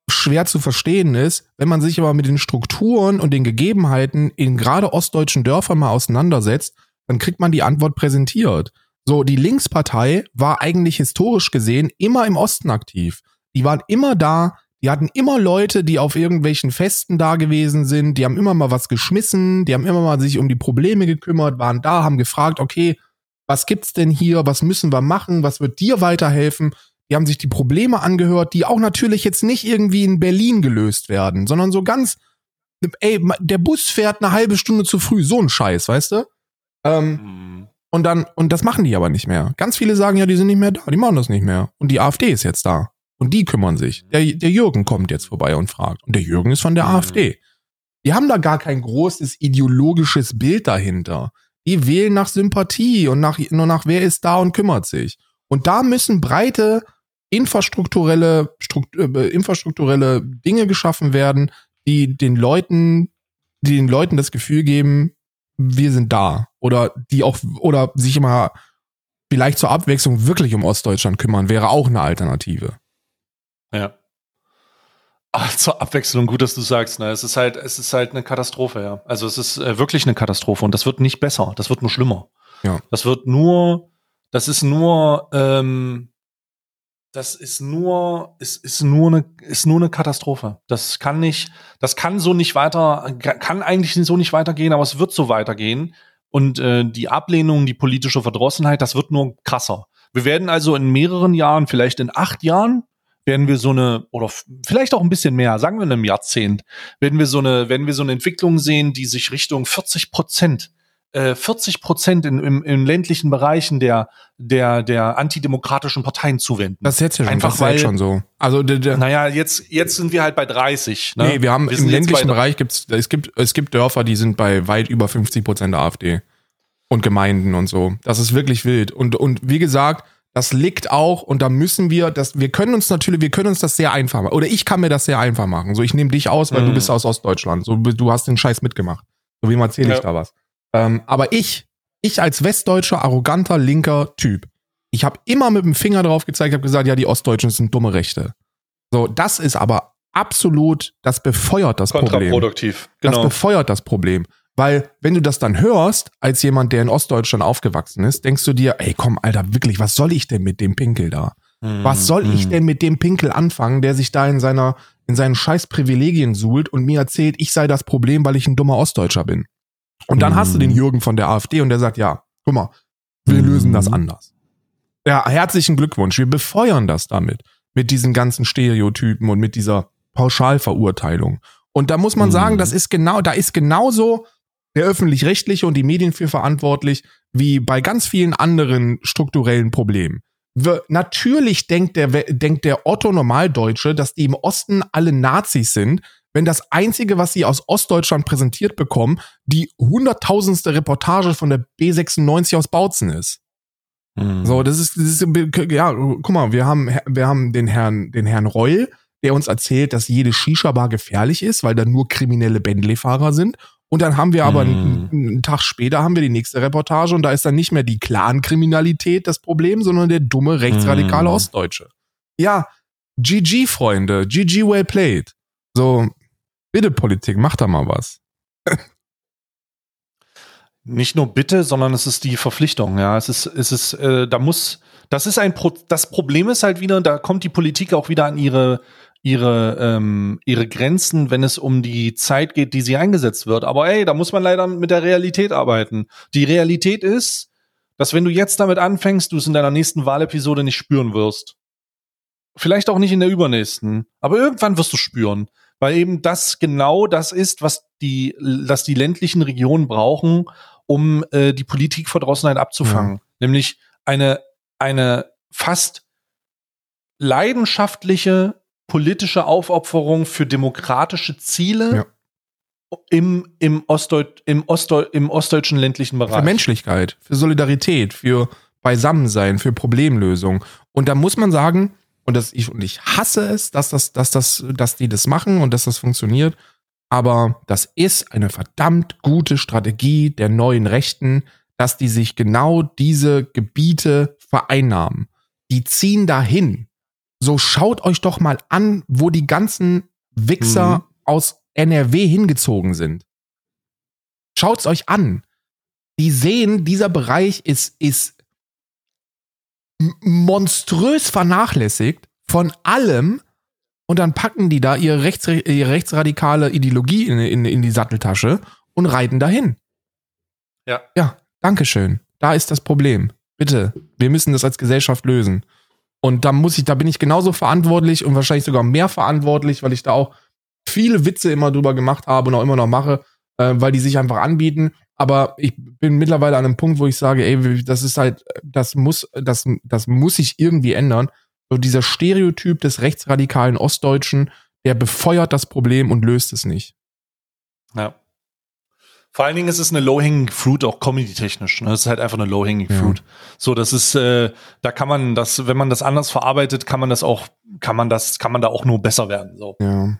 schwer zu verstehen ist. Wenn man sich aber mit den Strukturen und den Gegebenheiten in gerade ostdeutschen Dörfern mal auseinandersetzt, dann kriegt man die Antwort präsentiert. So, die Linkspartei war eigentlich historisch gesehen immer im Osten aktiv. Die waren immer da, die hatten immer Leute, die auf irgendwelchen Festen da gewesen sind, die haben immer mal was geschmissen, die haben immer mal sich um die Probleme gekümmert, waren da, haben gefragt, okay, was gibt's denn hier, was müssen wir machen, was wird dir weiterhelfen? Die haben sich die Probleme angehört, die auch natürlich jetzt nicht irgendwie in Berlin gelöst werden, sondern so ganz, ey, der Bus fährt eine halbe Stunde zu früh, so ein Scheiß, weißt du? Ähm, mhm. Und dann, und das machen die aber nicht mehr. Ganz viele sagen ja, die sind nicht mehr da, die machen das nicht mehr. Und die AfD ist jetzt da. Und die kümmern sich. Der, der Jürgen kommt jetzt vorbei und fragt. Und der Jürgen ist von der mhm. AfD. Die haben da gar kein großes ideologisches Bild dahinter. Die wählen nach Sympathie und nach, nur nach wer ist da und kümmert sich. Und da müssen breite infrastrukturelle, äh, infrastrukturelle Dinge geschaffen werden, die den Leuten, die den Leuten das Gefühl geben, wir sind da. Oder die auch, oder sich immer vielleicht zur Abwechslung wirklich um Ostdeutschland kümmern, wäre auch eine Alternative. Ach, zur Abwechslung, gut, dass du sagst, ne? Es ist halt, es ist halt eine Katastrophe, ja. Also es ist äh, wirklich eine Katastrophe und das wird nicht besser, das wird nur schlimmer. Ja. Das wird nur, das ist nur, ähm, das ist nur, ist, ist nur eine, ist nur eine Katastrophe. Das kann nicht, das kann so nicht weiter, kann eigentlich so nicht weitergehen, aber es wird so weitergehen. Und äh, die Ablehnung, die politische Verdrossenheit, das wird nur krasser. Wir werden also in mehreren Jahren, vielleicht in acht Jahren, werden wir so eine, oder vielleicht auch ein bisschen mehr, sagen wir in einem Jahrzehnt, werden wir so eine, werden wir so eine Entwicklung sehen, die sich Richtung 40 Prozent 40 äh, Prozent in, in, in ländlichen Bereichen der, der, der antidemokratischen Parteien zuwenden. Das ist jetzt ja schon, Einfach, das weil, schon so. Also, der, der, naja, jetzt, jetzt sind wir halt bei 30. Ne? Nee, wir haben wir im ländlichen Bereich gibt's, es gibt, es gibt Dörfer, die sind bei weit über 50 Prozent der AfD. Und Gemeinden und so. Das ist wirklich wild. Und, und wie gesagt, das liegt auch, und da müssen wir, das, wir können uns natürlich, wir können uns das sehr einfach machen. Oder ich kann mir das sehr einfach machen. So, ich nehme dich aus, weil mhm. du bist aus Ostdeutschland. So, du hast den Scheiß mitgemacht. So, wie erzähle ich ja. da was? Ähm, aber ich, ich als westdeutscher, arroganter, linker Typ, ich habe immer mit dem Finger drauf gezeigt, habe gesagt, ja, die Ostdeutschen sind dumme Rechte. So, das ist aber absolut, das befeuert das Problem. Kontraproduktiv, genau. Das befeuert das Problem. Weil, wenn du das dann hörst, als jemand, der in Ostdeutschland aufgewachsen ist, denkst du dir, ey, komm, Alter, wirklich, was soll ich denn mit dem Pinkel da? Mm, was soll ich denn mit dem Pinkel anfangen, der sich da in seiner, in seinen scheiß Privilegien suhlt und mir erzählt, ich sei das Problem, weil ich ein dummer Ostdeutscher bin? Und dann mhm. hast du den mhm. Jürgen von der AfD und der sagt, ja, guck mal, wir mhm. lösen das anders. Ja, herzlichen Glückwunsch. Wir befeuern das damit. Mit diesen ganzen Stereotypen und mit dieser Pauschalverurteilung. Und da muss man mhm. sagen, das ist genau, da ist genauso der öffentlich-rechtliche und die Medien für verantwortlich, wie bei ganz vielen anderen strukturellen Problemen. Wir, natürlich denkt der, denkt der Otto Normaldeutsche, dass die im Osten alle Nazis sind, wenn das Einzige, was sie aus Ostdeutschland präsentiert bekommen, die hunderttausendste Reportage von der B96 aus Bautzen ist. Mhm. So, das ist, das ist, ja, guck mal, wir haben, wir haben den Herrn, den Herrn Reul, der uns erzählt, dass jede Shisha-Bar gefährlich ist, weil da nur kriminelle Bentley-Fahrer sind. Und dann haben wir aber mhm. einen, einen, Tag später haben wir die nächste Reportage und da ist dann nicht mehr die Clan-Kriminalität das Problem, sondern der dumme rechtsradikale mhm. Ostdeutsche. Ja, GG, Freunde, GG well played. So, Bitte Politik, mach da mal was. Nicht nur bitte, sondern es ist die Verpflichtung. Ja, es ist, es ist, äh, da muss, das ist ein, Pro das Problem ist halt wieder, da kommt die Politik auch wieder an ihre, ihre, ähm, ihre Grenzen, wenn es um die Zeit geht, die sie eingesetzt wird. Aber ey, da muss man leider mit der Realität arbeiten. Die Realität ist, dass wenn du jetzt damit anfängst, du es in deiner nächsten Wahlepisode nicht spüren wirst. Vielleicht auch nicht in der übernächsten, aber irgendwann wirst du spüren weil eben das genau das ist, was die, was die ländlichen Regionen brauchen, um äh, die Politikverdrossenheit abzufangen. Mhm. Nämlich eine, eine fast leidenschaftliche politische Aufopferung für demokratische Ziele ja. im, im, Ostdeut im, Ostdeu im ostdeutschen ländlichen Bereich. Für Menschlichkeit, für Solidarität, für Beisammensein, für Problemlösung. Und da muss man sagen, und das ich und ich hasse es, dass das dass das dass die das machen und dass das funktioniert, aber das ist eine verdammt gute Strategie der neuen Rechten, dass die sich genau diese Gebiete vereinnahmen. Die ziehen dahin. So schaut euch doch mal an, wo die ganzen Wichser mhm. aus NRW hingezogen sind. Schaut's euch an. Die sehen, dieser Bereich ist ist monströs vernachlässigt von allem und dann packen die da ihre, rechts, ihre rechtsradikale Ideologie in, in, in die Satteltasche und reiten dahin. Ja. Ja, Dankeschön. Da ist das Problem. Bitte, wir müssen das als Gesellschaft lösen. Und da muss ich, da bin ich genauso verantwortlich und wahrscheinlich sogar mehr verantwortlich, weil ich da auch viele Witze immer drüber gemacht habe und auch immer noch mache, äh, weil die sich einfach anbieten. Aber ich bin mittlerweile an einem Punkt, wo ich sage, ey, das ist halt, das muss, das, das muss sich irgendwie ändern. So dieser Stereotyp des rechtsradikalen Ostdeutschen, der befeuert das Problem und löst es nicht. Ja. Vor allen Dingen ist es eine Low-Hanging Fruit, auch comedy-technisch. Ne? Das ist halt einfach eine Low-Hanging ja. Fruit. So, das ist, äh, da kann man das, wenn man das anders verarbeitet, kann man das auch, kann man das, kann man da auch nur besser werden. So. Ja.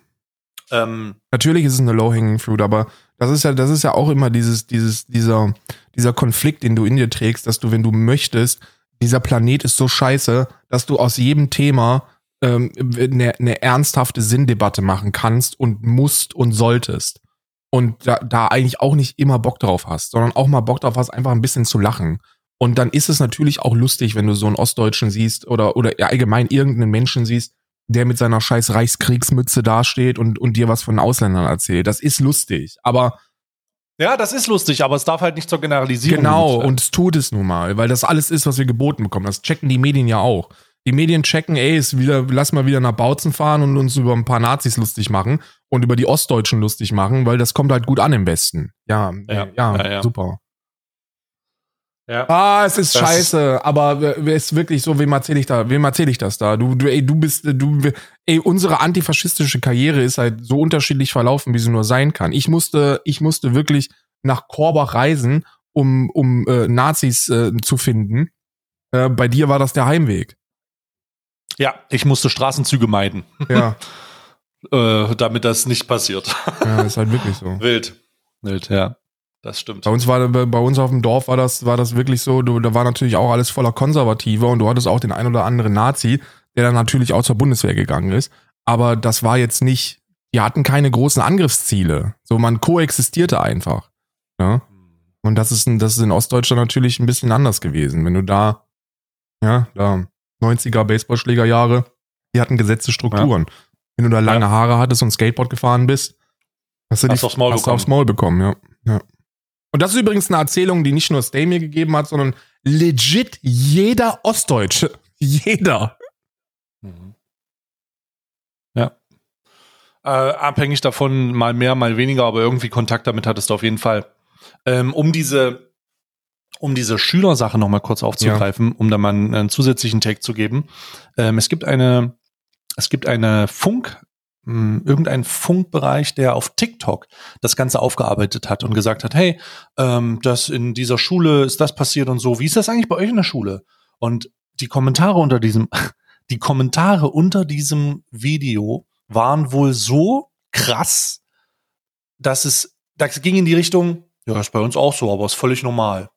Ähm, Natürlich ist es eine Low-Hanging Fruit, aber das ist ja, das ist ja auch immer dieses, dieses, dieser, dieser Konflikt, den du in dir trägst, dass du, wenn du möchtest, dieser Planet ist so scheiße, dass du aus jedem Thema ähm, eine, eine ernsthafte Sinndebatte machen kannst und musst und solltest. Und da, da eigentlich auch nicht immer Bock drauf hast, sondern auch mal Bock drauf hast, einfach ein bisschen zu lachen. Und dann ist es natürlich auch lustig, wenn du so einen Ostdeutschen siehst oder, oder allgemein irgendeinen Menschen siehst, der mit seiner scheiß Reichskriegsmütze dasteht und, und dir was von Ausländern erzählt. Das ist lustig, aber ja, das ist lustig, aber es darf halt nicht zur Generalisierung. Genau, und es tut es nun mal, weil das alles ist, was wir geboten bekommen. Das checken die Medien ja auch. Die Medien checken, ey, ist wieder, lass mal wieder nach Bautzen fahren und uns über ein paar Nazis lustig machen und über die Ostdeutschen lustig machen, weil das kommt halt gut an im Westen. Ja, ja, ja, ja, ja. super. Ja. Ah, es ist das scheiße, aber es ist wirklich so, wem erzähle ich da, wem erzähle ich das da? Du, du, ey, du bist, du, ey, unsere antifaschistische Karriere ist halt so unterschiedlich verlaufen, wie sie nur sein kann. Ich musste, ich musste wirklich nach Korbach reisen, um, um äh, Nazis äh, zu finden. Äh, bei dir war das der Heimweg. Ja, ich musste Straßenzüge meiden. Ja. äh, damit das nicht passiert. ja, ist halt wirklich so. Wild. Wild, ja. Das stimmt. Bei uns war bei uns auf dem Dorf war das war das wirklich so, du, da war natürlich auch alles voller Konservativer und du hattest auch den ein oder anderen Nazi, der dann natürlich auch zur Bundeswehr gegangen ist, aber das war jetzt nicht, die hatten keine großen Angriffsziele. So man koexistierte einfach. Ja? Und das ist, das ist in Ostdeutschland natürlich ein bisschen anders gewesen. Wenn du da, ja, da 90er Baseballschlägerjahre, die hatten gesetzte Strukturen. Ja. Wenn du da lange ja. Haare hattest und Skateboard gefahren bist, hast du, hast die, aufs, Maul hast aufs Maul bekommen, ja. ja. Und das ist übrigens eine Erzählung, die nicht nur Stay mir gegeben hat, sondern legit jeder Ostdeutsche. Jeder. Mhm. Ja. Äh, abhängig davon, mal mehr, mal weniger, aber irgendwie Kontakt damit hattest du auf jeden Fall. Ähm, um diese, um diese Schülersache nochmal kurz aufzugreifen, ja. um da mal einen, einen, zusätzlichen Take zu geben. Ähm, es gibt eine, es gibt eine Funk, hm, irgendein Funkbereich, der auf TikTok das Ganze aufgearbeitet hat und gesagt hat, hey, ähm, das in dieser Schule ist das passiert und so. Wie ist das eigentlich bei euch in der Schule? Und die Kommentare unter diesem, die Kommentare unter diesem Video waren wohl so krass, dass es, das ging in die Richtung, ja, ist bei uns auch so, aber ist völlig normal.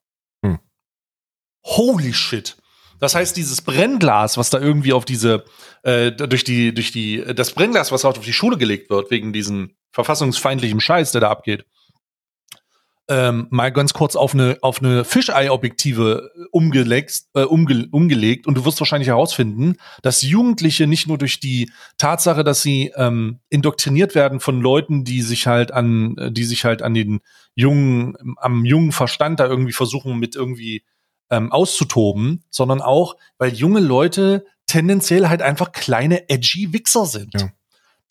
Holy shit. Das heißt, dieses Brennglas, was da irgendwie auf diese, äh, durch die, durch die, das Brennglas, was auf die Schule gelegt wird, wegen diesem verfassungsfeindlichen Scheiß, der da abgeht, ähm, mal ganz kurz auf eine, auf eine Fischei-Objektive umgelegt, äh, umge umgelegt und du wirst wahrscheinlich herausfinden, dass Jugendliche nicht nur durch die Tatsache, dass sie ähm, indoktriniert werden von Leuten, die sich halt an, die sich halt an den jungen, am jungen Verstand da irgendwie versuchen, mit irgendwie ähm, auszutoben, sondern auch, weil junge Leute tendenziell halt einfach kleine edgy Wichser sind. Ja.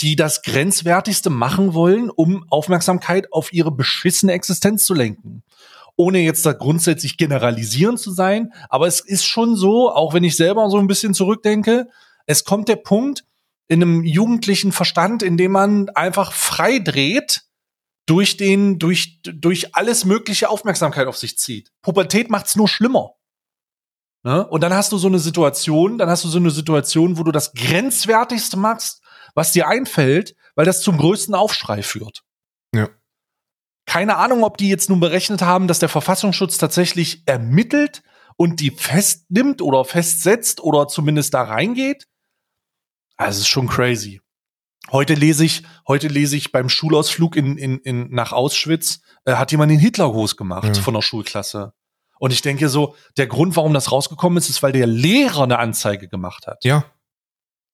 Die das Grenzwertigste machen wollen, um Aufmerksamkeit auf ihre beschissene Existenz zu lenken. Ohne jetzt da grundsätzlich generalisieren zu sein, aber es ist schon so, auch wenn ich selber so ein bisschen zurückdenke, es kommt der Punkt in einem jugendlichen Verstand, in dem man einfach frei dreht durch den, durch, durch alles mögliche Aufmerksamkeit auf sich zieht. Pubertät macht's nur schlimmer. Ne? Und dann hast du so eine Situation, dann hast du so eine Situation, wo du das Grenzwertigste machst, was dir einfällt, weil das zum größten Aufschrei führt. Ja. Keine Ahnung, ob die jetzt nun berechnet haben, dass der Verfassungsschutz tatsächlich ermittelt und die festnimmt oder festsetzt oder zumindest da reingeht. Also es ist schon crazy. Heute lese ich, heute lese ich beim Schulausflug in, in, in nach Auschwitz, äh, hat jemand den Hitlergruß gemacht ja. von der Schulklasse. Und ich denke so, der Grund, warum das rausgekommen ist, ist, weil der Lehrer eine Anzeige gemacht hat. Ja.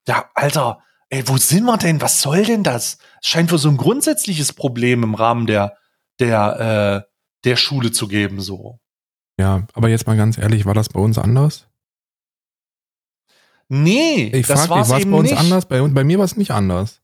Ja, Alter, ey, wo sind wir denn? Was soll denn das? Es scheint wohl so ein grundsätzliches Problem im Rahmen der, der, äh, der Schule zu geben, so. Ja, aber jetzt mal ganz ehrlich, war das bei uns anders? Nee, ich das war bei uns nicht. anders. Bei, bei mir war es nicht anders.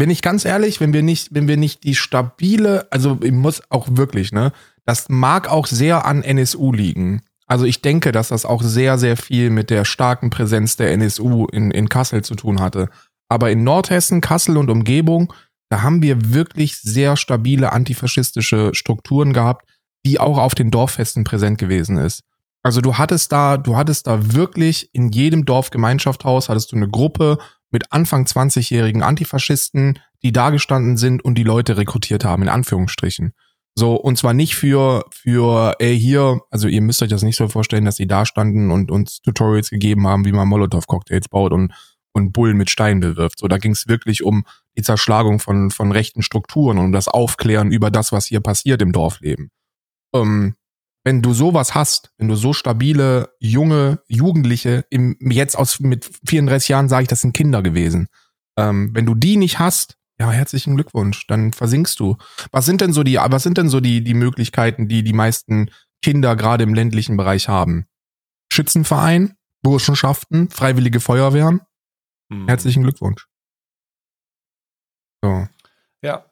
Bin ich ganz ehrlich, wenn wir nicht, wenn wir nicht die stabile, also ich muss auch wirklich, ne, das mag auch sehr an NSU liegen. Also ich denke, dass das auch sehr, sehr viel mit der starken Präsenz der NSU in, in Kassel zu tun hatte. Aber in Nordhessen, Kassel und Umgebung, da haben wir wirklich sehr stabile antifaschistische Strukturen gehabt, die auch auf den Dorffesten präsent gewesen ist. Also du hattest da, du hattest da wirklich in jedem Dorfgemeinschaftshaus hattest du eine Gruppe mit Anfang 20-jährigen Antifaschisten, die da gestanden sind und die Leute rekrutiert haben, in Anführungsstrichen. So, und zwar nicht für, für, ey, hier, also ihr müsst euch das nicht so vorstellen, dass die da standen und uns Tutorials gegeben haben, wie man Molotow-Cocktails baut und, und Bullen mit Steinen bewirft. So, da ging es wirklich um die Zerschlagung von, von rechten Strukturen und um das Aufklären über das, was hier passiert im Dorfleben. Ähm, wenn du sowas hast, wenn du so stabile, junge, Jugendliche, im, jetzt aus mit 34 Jahren sage ich, das sind Kinder gewesen. Ähm, wenn du die nicht hast, ja, herzlichen Glückwunsch, dann versinkst du. Was sind denn so die, was sind denn so die, die Möglichkeiten, die die meisten Kinder gerade im ländlichen Bereich haben? Schützenverein, Burschenschaften, freiwillige Feuerwehren. Mhm. Herzlichen Glückwunsch. So. Ja,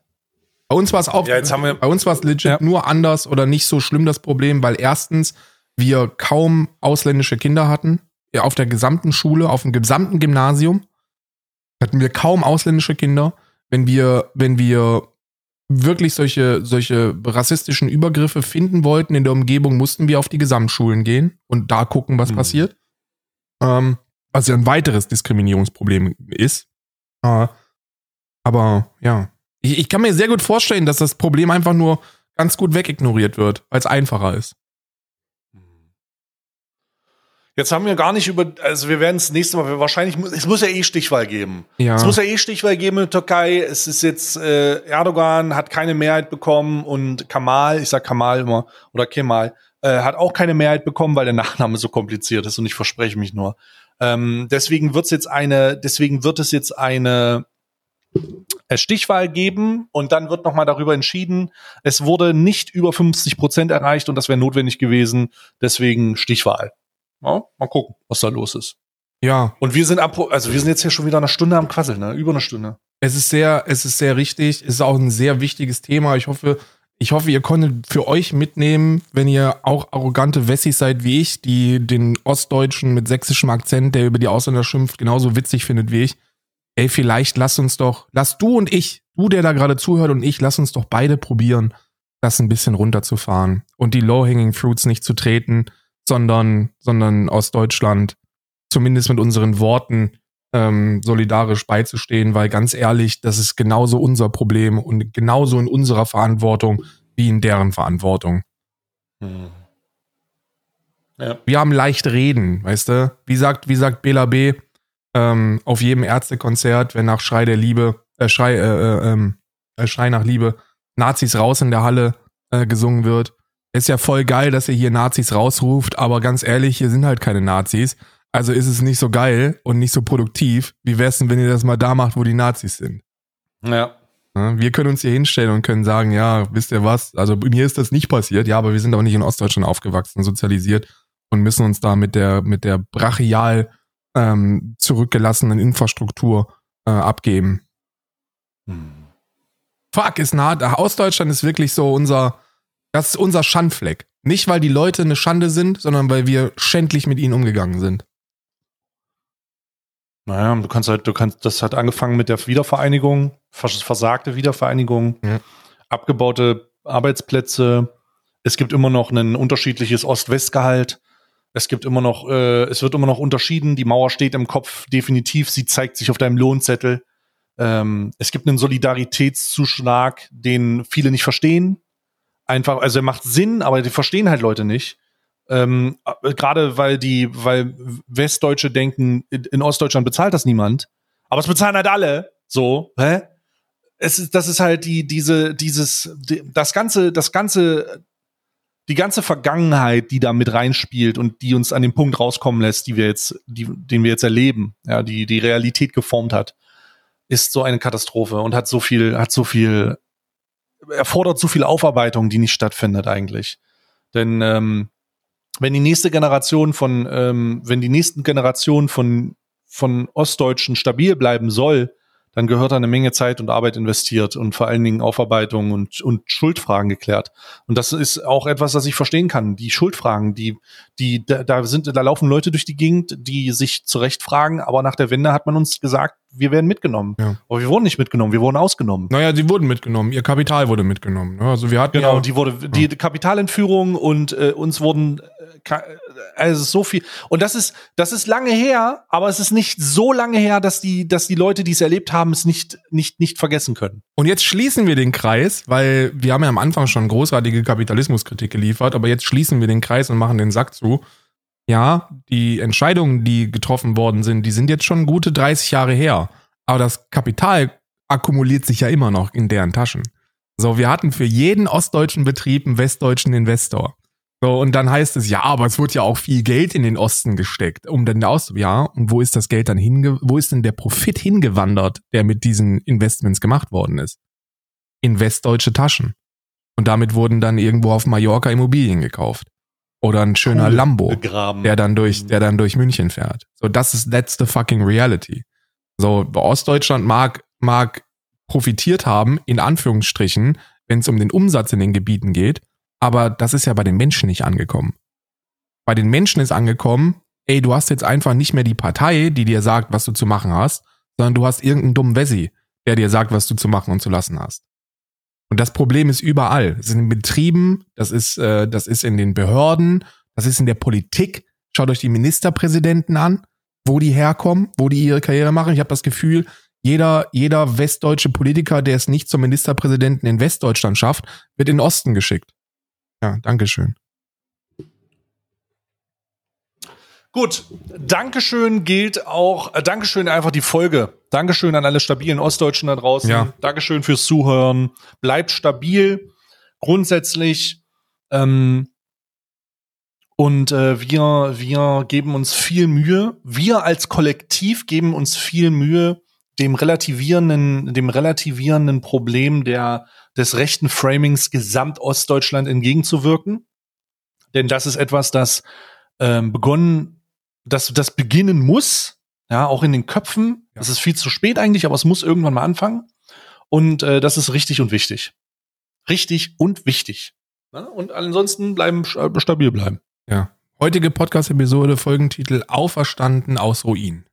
bei uns war es auch, ja, bei uns war es legit ja. nur anders oder nicht so schlimm das Problem, weil erstens wir kaum ausländische Kinder hatten. Auf der gesamten Schule, auf dem gesamten Gymnasium hatten wir kaum ausländische Kinder. Wenn wir, wenn wir wirklich solche, solche rassistischen Übergriffe finden wollten in der Umgebung, mussten wir auf die Gesamtschulen gehen und da gucken, was mhm. passiert. Ähm, was ja ein weiteres Diskriminierungsproblem ist. Äh, aber ja, ich, ich kann mir sehr gut vorstellen, dass das Problem einfach nur ganz gut wegignoriert wird, weil es einfacher ist. Jetzt haben wir gar nicht über, also wir werden es nächste Mal, wahrscheinlich, es muss ja eh Stichwahl geben. Ja. Es muss ja eh Stichwahl geben in der Türkei. Es ist jetzt, äh, Erdogan hat keine Mehrheit bekommen und Kamal, ich sag Kamal immer, oder Kemal, äh, hat auch keine Mehrheit bekommen, weil der Nachname so kompliziert ist und ich verspreche mich nur. Ähm, deswegen wird's jetzt eine, deswegen wird es jetzt eine Stichwahl geben und dann wird nochmal darüber entschieden. Es wurde nicht über 50 Prozent erreicht und das wäre notwendig gewesen. Deswegen Stichwahl. Ja, mal gucken, was da los ist. Ja. Und wir sind ab, also wir sind jetzt hier schon wieder eine Stunde am Quasseln, ne? Über eine Stunde. Es ist sehr, es ist sehr richtig. Es ist auch ein sehr wichtiges Thema. Ich hoffe, ich hoffe, ihr konntet für euch mitnehmen, wenn ihr auch arrogante Wessis seid wie ich, die den Ostdeutschen mit sächsischem Akzent, der über die Ausländer schimpft, genauso witzig findet wie ich ey, vielleicht lass uns doch, lass du und ich, du, der da gerade zuhört und ich, lass uns doch beide probieren, das ein bisschen runterzufahren und die Low-Hanging Fruits nicht zu treten, sondern, sondern aus Deutschland zumindest mit unseren Worten ähm, solidarisch beizustehen, weil ganz ehrlich, das ist genauso unser Problem und genauso in unserer Verantwortung wie in deren Verantwortung. Hm. Ja. Wir haben leicht reden, weißt du? Wie sagt, wie sagt Bela B., ähm, auf jedem Ärztekonzert, wenn nach Schrei der Liebe, äh, Schrei, äh, äh, ähm, äh, Schrei nach Liebe, Nazis raus in der Halle äh, gesungen wird. Ist ja voll geil, dass ihr hier Nazis rausruft, aber ganz ehrlich, hier sind halt keine Nazis. Also ist es nicht so geil und nicht so produktiv. Wie wär's denn, wenn ihr das mal da macht, wo die Nazis sind? Ja. Wir können uns hier hinstellen und können sagen, ja, wisst ihr was? Also mir ist das nicht passiert, ja, aber wir sind auch nicht in Ostdeutschland aufgewachsen, sozialisiert und müssen uns da mit der, mit der brachial ähm, zurückgelassenen Infrastruktur äh, abgeben. Hm. Fuck, ist nah. Ostdeutschland ist wirklich so unser, das ist unser Schandfleck. Nicht, weil die Leute eine Schande sind, sondern weil wir schändlich mit ihnen umgegangen sind. Naja, du kannst halt, du kannst, das hat angefangen mit der Wiedervereinigung, versagte Wiedervereinigung, ja. abgebaute Arbeitsplätze. Es gibt immer noch ein unterschiedliches Ost-West-Gehalt. Es gibt immer noch, äh, es wird immer noch unterschieden. Die Mauer steht im Kopf definitiv. Sie zeigt sich auf deinem Lohnzettel. Ähm, es gibt einen Solidaritätszuschlag, den viele nicht verstehen. Einfach, also er macht Sinn, aber die verstehen halt Leute nicht. Ähm, Gerade weil die, weil Westdeutsche denken, in Ostdeutschland bezahlt das niemand. Aber es bezahlen halt alle. So, hä? Es ist, das ist halt die, diese, dieses, die, das ganze, das ganze die ganze Vergangenheit, die da mit reinspielt und die uns an den Punkt rauskommen lässt, die wir jetzt, die, den wir jetzt erleben, ja, die die Realität geformt hat, ist so eine Katastrophe und hat so viel, hat so viel, erfordert so viel Aufarbeitung, die nicht stattfindet eigentlich. Denn ähm, wenn die nächste Generation von, ähm, wenn die nächsten Generationen von von Ostdeutschen stabil bleiben soll, dann gehört da eine Menge Zeit und Arbeit investiert und vor allen Dingen Aufarbeitung und, und Schuldfragen geklärt. Und das ist auch etwas, das ich verstehen kann. Die Schuldfragen, die, die, da, sind, da laufen Leute durch die Gegend, die sich zurecht fragen, aber nach der Wende hat man uns gesagt, wir werden mitgenommen. Ja. Aber wir wurden nicht mitgenommen, wir wurden ausgenommen. Naja, sie wurden mitgenommen, ihr Kapital wurde mitgenommen. Ne? Also wir hatten genau, ja, die wurde die Kapitalentführung und äh, uns wurden äh, also so viel und das ist das ist lange her, aber es ist nicht so lange her, dass die dass die Leute, die es erlebt haben, es nicht nicht nicht vergessen können. Und jetzt schließen wir den Kreis, weil wir haben ja am Anfang schon großartige Kapitalismuskritik geliefert, aber jetzt schließen wir den Kreis und machen den Sack zu ja, die Entscheidungen, die getroffen worden sind, die sind jetzt schon gute 30 Jahre her. Aber das Kapital akkumuliert sich ja immer noch in deren Taschen. So, wir hatten für jeden ostdeutschen Betrieb einen westdeutschen Investor. So, und dann heißt es, ja, aber es wird ja auch viel Geld in den Osten gesteckt, um dann aus, ja, und wo ist das Geld dann hinge, wo ist denn der Profit hingewandert, der mit diesen Investments gemacht worden ist? In westdeutsche Taschen. Und damit wurden dann irgendwo auf Mallorca Immobilien gekauft. Oder ein schöner cool, Lambo, begraben. der dann durch, der dann durch München fährt. So, das ist, that's the fucking reality. So, Ostdeutschland mag, mag profitiert haben, in Anführungsstrichen, wenn es um den Umsatz in den Gebieten geht, aber das ist ja bei den Menschen nicht angekommen. Bei den Menschen ist angekommen, ey, du hast jetzt einfach nicht mehr die Partei, die dir sagt, was du zu machen hast, sondern du hast irgendeinen dummen Wessi, der dir sagt, was du zu machen und zu lassen hast. Und das Problem ist überall. Es ist in den Betrieben, das ist, äh, das ist in den Behörden, das ist in der Politik. Schaut euch die Ministerpräsidenten an, wo die herkommen, wo die ihre Karriere machen. Ich habe das Gefühl, jeder, jeder westdeutsche Politiker, der es nicht zum Ministerpräsidenten in Westdeutschland schafft, wird in den Osten geschickt. Ja, Dankeschön. Gut, Dankeschön gilt auch, äh, Dankeschön einfach die Folge. Dankeschön an alle stabilen Ostdeutschen da draußen. Ja. Dankeschön fürs Zuhören. Bleibt stabil, grundsätzlich. Ähm, und äh, wir, wir geben uns viel Mühe. Wir als Kollektiv geben uns viel Mühe, dem relativierenden, dem relativierenden Problem der, des rechten Framings Gesamtostdeutschland entgegenzuwirken. Denn das ist etwas, das ähm, begonnen dass das beginnen muss, ja, auch in den Köpfen. Ja. Das ist viel zu spät eigentlich, aber es muss irgendwann mal anfangen. Und äh, das ist richtig und wichtig. Richtig und wichtig. Ja? Und ansonsten bleiben stabil bleiben. Ja. Heutige Podcast-Episode, Folgentitel Auferstanden aus Ruin.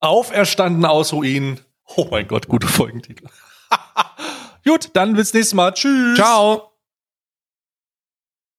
Auferstanden aus Ruin. Oh mein Gott, gute Folgentitel. Gut, dann bis nächstes Mal. Tschüss. Ciao.